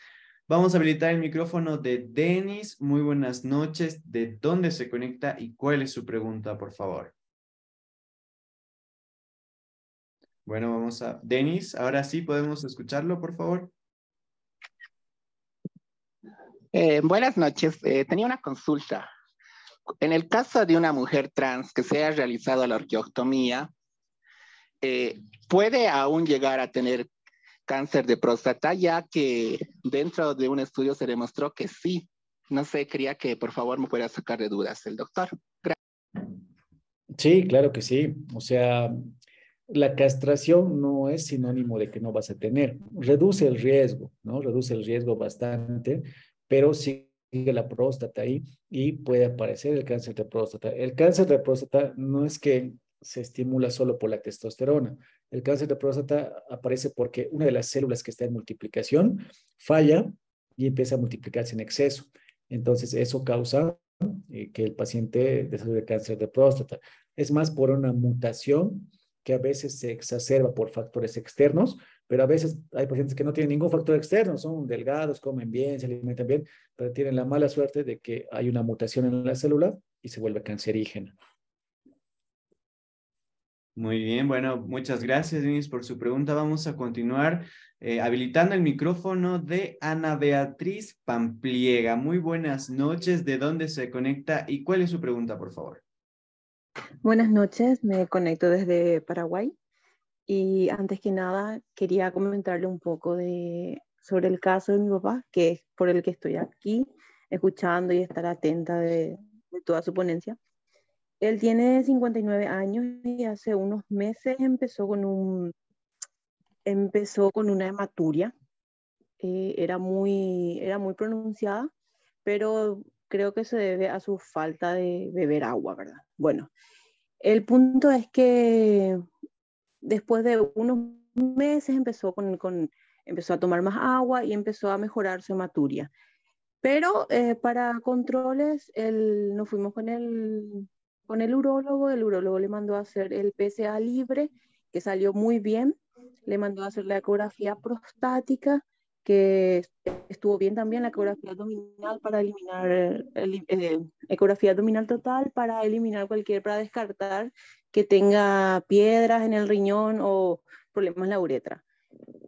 Vamos a habilitar el micrófono de Denis. Muy buenas noches. ¿De dónde se conecta y cuál es su pregunta, por favor? Bueno, vamos a... Denis, ahora sí podemos escucharlo, por favor. Eh, buenas noches. Eh, tenía una consulta. En el caso de una mujer trans que se ha realizado la orquioctomía, eh, ¿puede aún llegar a tener cáncer de próstata? Ya que dentro de un estudio se demostró que sí. No sé, quería que por favor me pueda sacar de dudas el doctor. Sí, claro que sí. O sea, la castración no es sinónimo de que no vas a tener. Reduce el riesgo, ¿no? Reduce el riesgo bastante, pero sigue la próstata ahí y puede aparecer el cáncer de próstata. El cáncer de próstata no es que se estimula solo por la testosterona. El cáncer de próstata aparece porque una de las células que está en multiplicación falla y empieza a multiplicarse en exceso. Entonces, eso causa eh, que el paciente desarrolle cáncer de próstata. Es más por una mutación que a veces se exacerba por factores externos, pero a veces hay pacientes que no tienen ningún factor externo, son delgados, comen bien, se alimentan bien, pero tienen la mala suerte de que hay una mutación en la célula y se vuelve cancerígena. Muy bien, bueno, muchas gracias, Denis, por su pregunta. Vamos a continuar eh, habilitando el micrófono de Ana Beatriz Pampliega. Muy buenas noches, ¿de dónde se conecta y cuál es su pregunta, por favor? Buenas noches, me conecto desde Paraguay y antes que nada quería comentarle un poco de, sobre el caso de mi papá, que es por el que estoy aquí escuchando y estar atenta de, de toda su ponencia. Él tiene 59 años y hace unos meses empezó con un empezó con una hematuria. Eh, era, muy, era muy pronunciada, pero creo que se debe a su falta de beber agua, ¿verdad? Bueno, el punto es que después de unos meses empezó, con, con empezó a tomar más agua y empezó a mejorar su hematuria. Pero eh, para controles, el, nos fuimos con el con el urólogo, el urólogo le mandó a hacer el PSA libre, que salió muy bien, le mandó a hacer la ecografía prostática, que estuvo bien también, la ecografía abdominal para eliminar, el, eh, ecografía abdominal total para eliminar cualquier, para descartar que tenga piedras en el riñón o problemas en la uretra.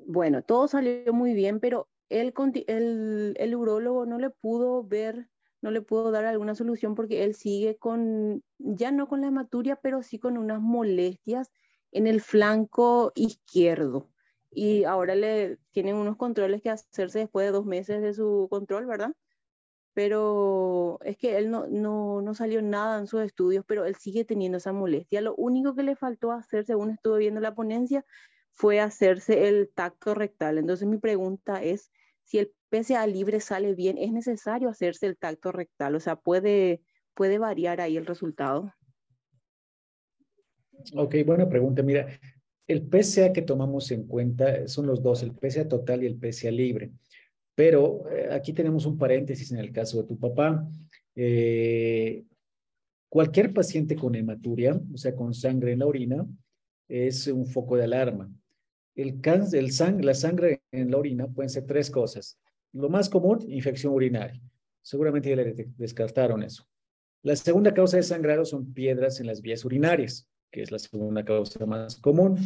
Bueno, todo salió muy bien, pero el, el, el urólogo no le pudo ver no le puedo dar alguna solución porque él sigue con, ya no con la hematuria, pero sí con unas molestias en el flanco izquierdo. Y ahora le tienen unos controles que hacerse después de dos meses de su control, ¿verdad? Pero es que él no, no, no salió nada en sus estudios, pero él sigue teniendo esa molestia. Lo único que le faltó hacer, según estuve viendo la ponencia, fue hacerse el tacto rectal. Entonces mi pregunta es, si el PSA libre sale bien, es necesario hacerse el tacto rectal, o sea, puede, puede variar ahí el resultado. Ok, buena pregunta. Mira, el PSA que tomamos en cuenta son los dos, el PSA total y el PSA libre. Pero eh, aquí tenemos un paréntesis en el caso de tu papá. Eh, cualquier paciente con hematuria, o sea, con sangre en la orina, es un foco de alarma. El sang la sangre en la orina pueden ser tres cosas. Lo más común, infección urinaria. Seguramente ya le descartaron eso. La segunda causa de sangrado son piedras en las vías urinarias, que es la segunda causa más común.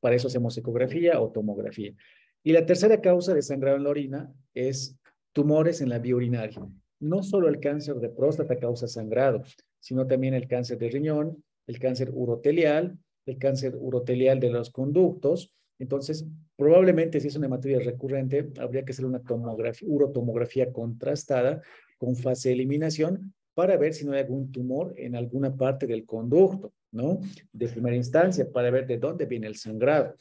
Para eso hacemos ecografía o tomografía. Y la tercera causa de sangrado en la orina es tumores en la vía urinaria. No solo el cáncer de próstata causa sangrado, sino también el cáncer de riñón, el cáncer urotelial, el cáncer urotelial de los conductos entonces, probablemente si es una hematuria recurrente, habría que hacer una tomografía, urotomografía contrastada con fase de eliminación para ver si no hay algún tumor en alguna parte del conducto, ¿no? De primera instancia, para ver de dónde viene el sangrado.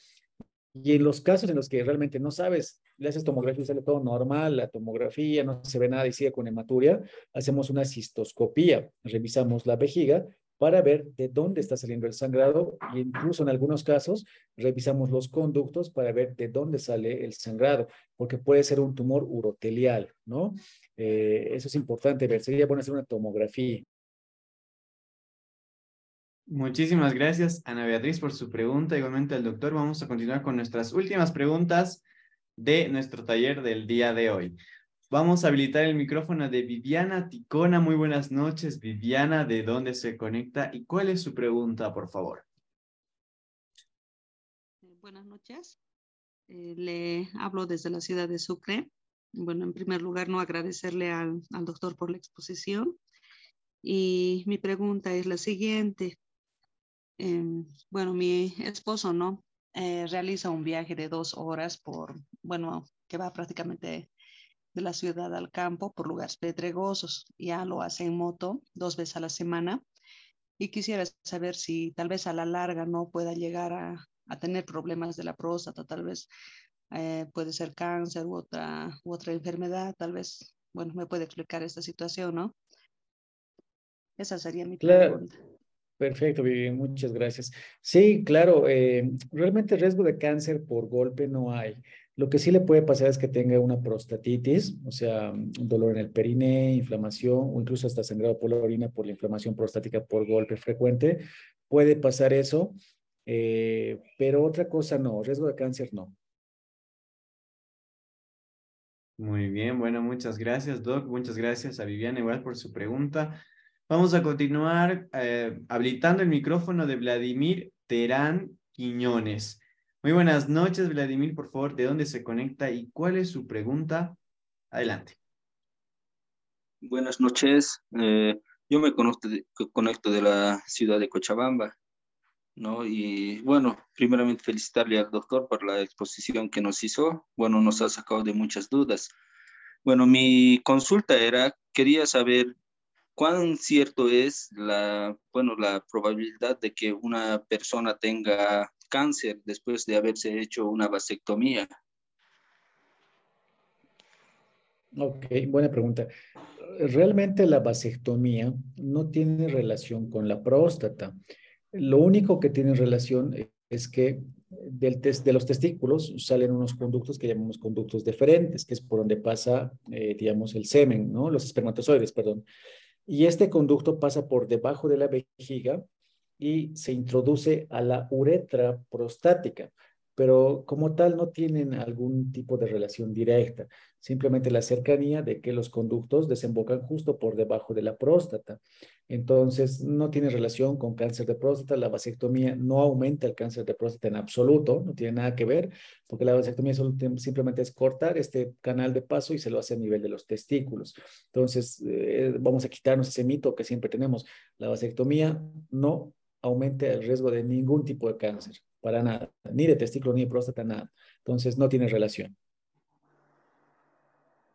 Y en los casos en los que realmente no sabes, le haces tomografía y sale todo normal, la tomografía, no se ve nada y sigue con hematuria, hacemos una cistoscopía, revisamos la vejiga para ver de dónde está saliendo el sangrado e incluso en algunos casos revisamos los conductos para ver de dónde sale el sangrado, porque puede ser un tumor urotelial, ¿no? Eh, eso es importante ver, sería bueno hacer una tomografía. Muchísimas gracias, Ana Beatriz, por su pregunta. Igualmente al doctor, vamos a continuar con nuestras últimas preguntas de nuestro taller del día de hoy. Vamos a habilitar el micrófono de Viviana Ticona. Muy buenas noches, Viviana. ¿De dónde se conecta y cuál es su pregunta, por favor? Buenas noches. Eh, le hablo desde la ciudad de Sucre. Bueno, en primer lugar, no agradecerle al, al doctor por la exposición. Y mi pregunta es la siguiente. Em, bueno, mi esposo, ¿no? Eh, realiza un viaje de dos horas por, bueno, que va prácticamente de la ciudad al campo por lugares pedregosos. Ya lo hace en moto dos veces a la semana. Y quisiera saber si tal vez a la larga no pueda llegar a, a tener problemas de la próstata, tal vez eh, puede ser cáncer u otra, u otra enfermedad, tal vez, bueno, me puede explicar esta situación, ¿no? Esa sería mi pregunta. Perfecto, Vivi, muchas gracias. Sí, claro, eh, realmente riesgo de cáncer por golpe no hay. Lo que sí le puede pasar es que tenga una prostatitis, o sea, un dolor en el periné, inflamación o incluso hasta sangrado por la orina por la inflamación prostática por golpe frecuente. Puede pasar eso, eh, pero otra cosa no, riesgo de cáncer no. Muy bien, bueno, muchas gracias, Doc. Muchas gracias a Viviana igual por su pregunta. Vamos a continuar eh, habilitando el micrófono de Vladimir Terán Quiñones. Muy buenas noches, Vladimir, por favor, ¿de dónde se conecta y cuál es su pregunta? Adelante. Buenas noches. Eh, yo me conecto de, conecto de la ciudad de Cochabamba, ¿no? Y bueno, primeramente felicitarle al doctor por la exposición que nos hizo. Bueno, nos ha sacado de muchas dudas. Bueno, mi consulta era, quería saber ¿Cuán cierto es la, bueno, la probabilidad de que una persona tenga cáncer después de haberse hecho una vasectomía? Ok, buena pregunta. Realmente la vasectomía no tiene relación con la próstata. Lo único que tiene relación es que del de los testículos salen unos conductos que llamamos conductos deferentes, que es por donde pasa, eh, digamos, el semen, ¿no? Los espermatozoides, perdón. Y este conducto pasa por debajo de la vejiga y se introduce a la uretra prostática, pero como tal no tienen algún tipo de relación directa, simplemente la cercanía de que los conductos desembocan justo por debajo de la próstata. Entonces, no tiene relación con cáncer de próstata, la vasectomía no aumenta el cáncer de próstata en absoluto, no tiene nada que ver, porque la vasectomía simplemente es cortar este canal de paso y se lo hace a nivel de los testículos. Entonces, eh, vamos a quitarnos ese mito que siempre tenemos, la vasectomía no aumenta el riesgo de ningún tipo de cáncer, para nada, ni de testículo ni de próstata, nada. Entonces, no tiene relación.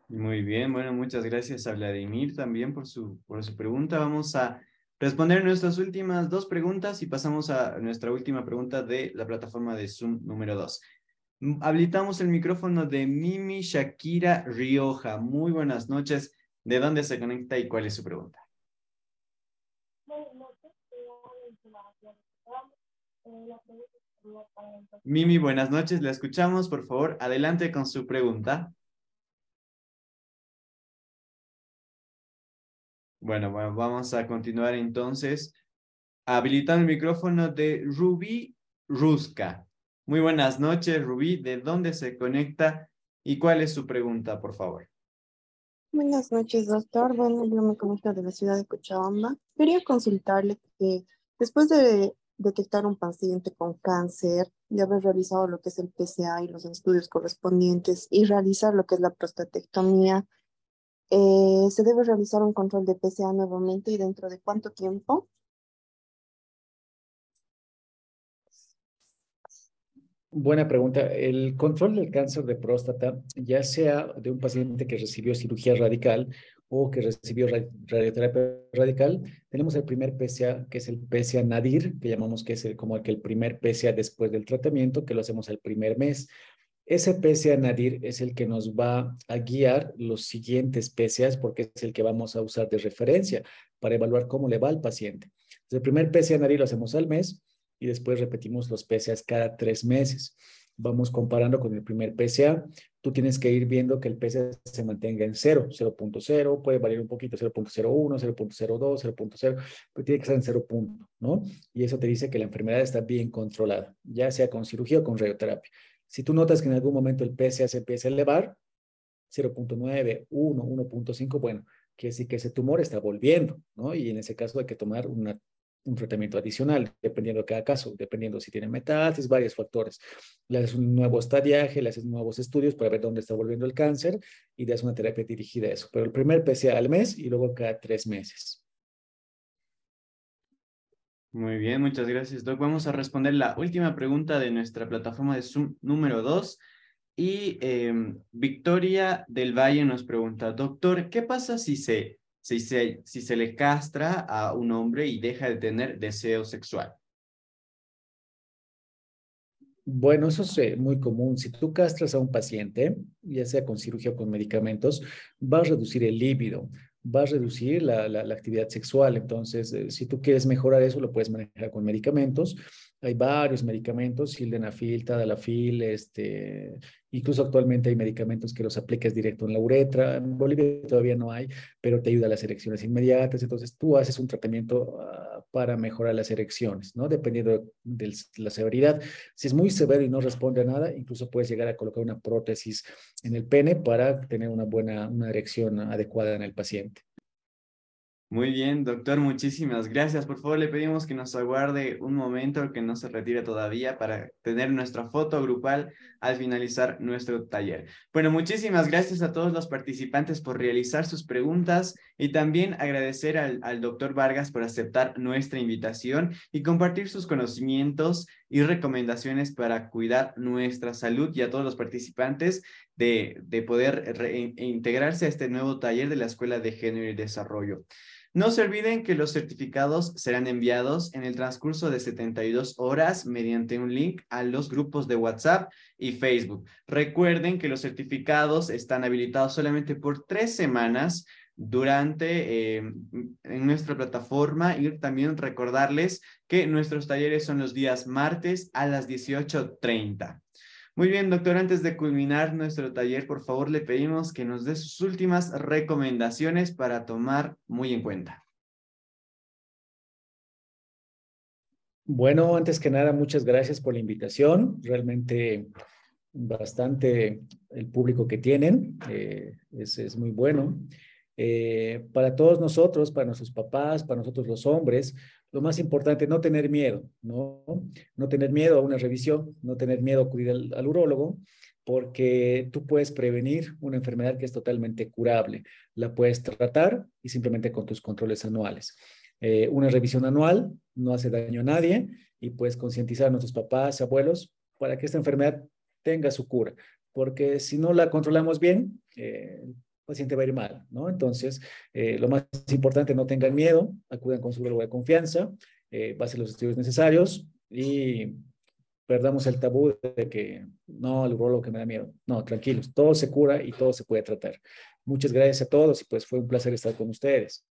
Muy bien, bueno, muchas gracias a Vladimir también por su, por su pregunta. Vamos a responder nuestras últimas dos preguntas y pasamos a nuestra última pregunta de la plataforma de Zoom número dos. Mm, habilitamos el micrófono de Mimi Shakira Rioja. Muy buenas noches. ¿De dónde se conecta y cuál es su pregunta? Mimi, buenas noches. La escuchamos. Por favor, adelante con su pregunta. Bueno, vamos a continuar entonces. Habilitando el micrófono de Ruby Ruska. Muy buenas noches, Ruby. ¿De dónde se conecta y cuál es su pregunta, por favor? Buenas noches, doctor. Bueno, yo me conecto de la ciudad de Cochabamba. Quería consultarle que después de detectar un paciente con cáncer, de haber realizado lo que es el PSA y los estudios correspondientes y realizar lo que es la prostatectomía, eh, ¿Se debe realizar un control de PSA nuevamente y dentro de cuánto tiempo? Buena pregunta. El control del cáncer de próstata, ya sea de un paciente que recibió cirugía radical o que recibió radioterapia radical, tenemos el primer PSA, que es el PSA nadir, que llamamos que es el, como que el primer PSA después del tratamiento, que lo hacemos el primer mes. Ese PSA Nadir es el que nos va a guiar los siguientes PSAs porque es el que vamos a usar de referencia para evaluar cómo le va al paciente. el primer PSA nariz lo hacemos al mes y después repetimos los PSAs cada tres meses. Vamos comparando con el primer PSA. Tú tienes que ir viendo que el PSA se mantenga en 0, 0.0, puede variar un poquito, 0.01, 0.02, 0.0, pero tiene que estar en 0. ¿no? Y eso te dice que la enfermedad está bien controlada, ya sea con cirugía o con radioterapia. Si tú notas que en algún momento el PSA se empieza a elevar, 0.9, 1, 1.5, bueno, quiere decir que ese tumor está volviendo, ¿no? Y en ese caso hay que tomar una, un tratamiento adicional, dependiendo de cada caso, dependiendo si tiene metástasis, varios factores. Le haces un nuevo estadiaje, le haces nuevos estudios para ver dónde está volviendo el cáncer y das una terapia dirigida a eso. Pero el primer PCA al mes y luego cada tres meses. Muy bien, muchas gracias, Doc. Vamos a responder la última pregunta de nuestra plataforma de Zoom número 2. Y em, Victoria del Valle nos pregunta, doctor, ¿qué pasa si se, si, se, si se le castra a un hombre y deja de tener deseo sexual? Bueno, eso es eh, muy común. Si tú castras a un paciente, ya sea con cirugía o con medicamentos, va a reducir el líbido, va a reducir la, la, actividad sexual. Entonces, eh, si tú quieres mejorar eso, lo puedes manejar con medicamentos. Hay varios medicamentos, sildenafil, tadalafil, este, incluso actualmente hay medicamentos que los aplicas directo en la uretra. En Bolivia todavía no hay, pero te ayuda a las erecciones inmediatas. Entonces, tú haces un tratamiento ah, para mejorar las erecciones, ¿no? Dependiendo de, la severidad. Si es muy severo y no responde a nada, incluso puedes llegar a colocar una prótesis en el pene para tener una buena, una erección adecuada en el paciente. Muy bien, doctor, muchísimas gracias. Por favor, le pedimos que nos aguarde un momento, que no se retire todavía para tener nuestra foto grupal al finalizar nuestro taller. Bueno, muchísimas gracias a todos los participantes por realizar sus preguntas y también agradecer al, al doctor Vargas por aceptar nuestra invitación y compartir sus conocimientos y recomendaciones para cuidar nuestra salud y a todos los participantes de, de poder integrarse a este nuevo taller de la Escuela de Género y Desarrollo. No se olviden que los certificados serán enviados en el transcurso de 72 horas mediante un link a los grupos de WhatsApp y Facebook. Recuerden que los certificados están habilitados solamente por tres semanas durante eh, en nuestra plataforma y también recordarles que nuestros talleres son los días martes a las 18.30. Muy bien, doctor, antes de culminar nuestro taller, por favor, le pedimos que nos dé sus últimas recomendaciones para tomar muy en cuenta. Bueno, antes que nada, muchas gracias por la invitación. Realmente bastante el público que tienen, eh, es, muy bueno. Eh, para todos nosotros, para nuestros papás, para nosotros los hombres, lo más importante, no tener miedo, ¿no? No tener miedo a una revisión, no tener miedo a acudir al, al urólogo, porque tú puedes prevenir una enfermedad que es totalmente curable. La puedes tratar y simplemente con tus controles anuales. Eh, una revisión anual no hace daño a nadie y puedes concientizar a nuestros papás, abuelos, para que esta enfermedad tenga su cura. Porque si no la controlamos bien, eh, paciente va a ir mal, ¿no? Entonces, eh, lo más importante, no tengan miedo, acudan con su urologo de confianza, eh, pasen los estudios necesarios y perdamos el tabú de que no, el urologo que me da miedo. No, tranquilos, todo se cura y todo se puede tratar. Muchas gracias a todos y pues fue un placer estar con ustedes.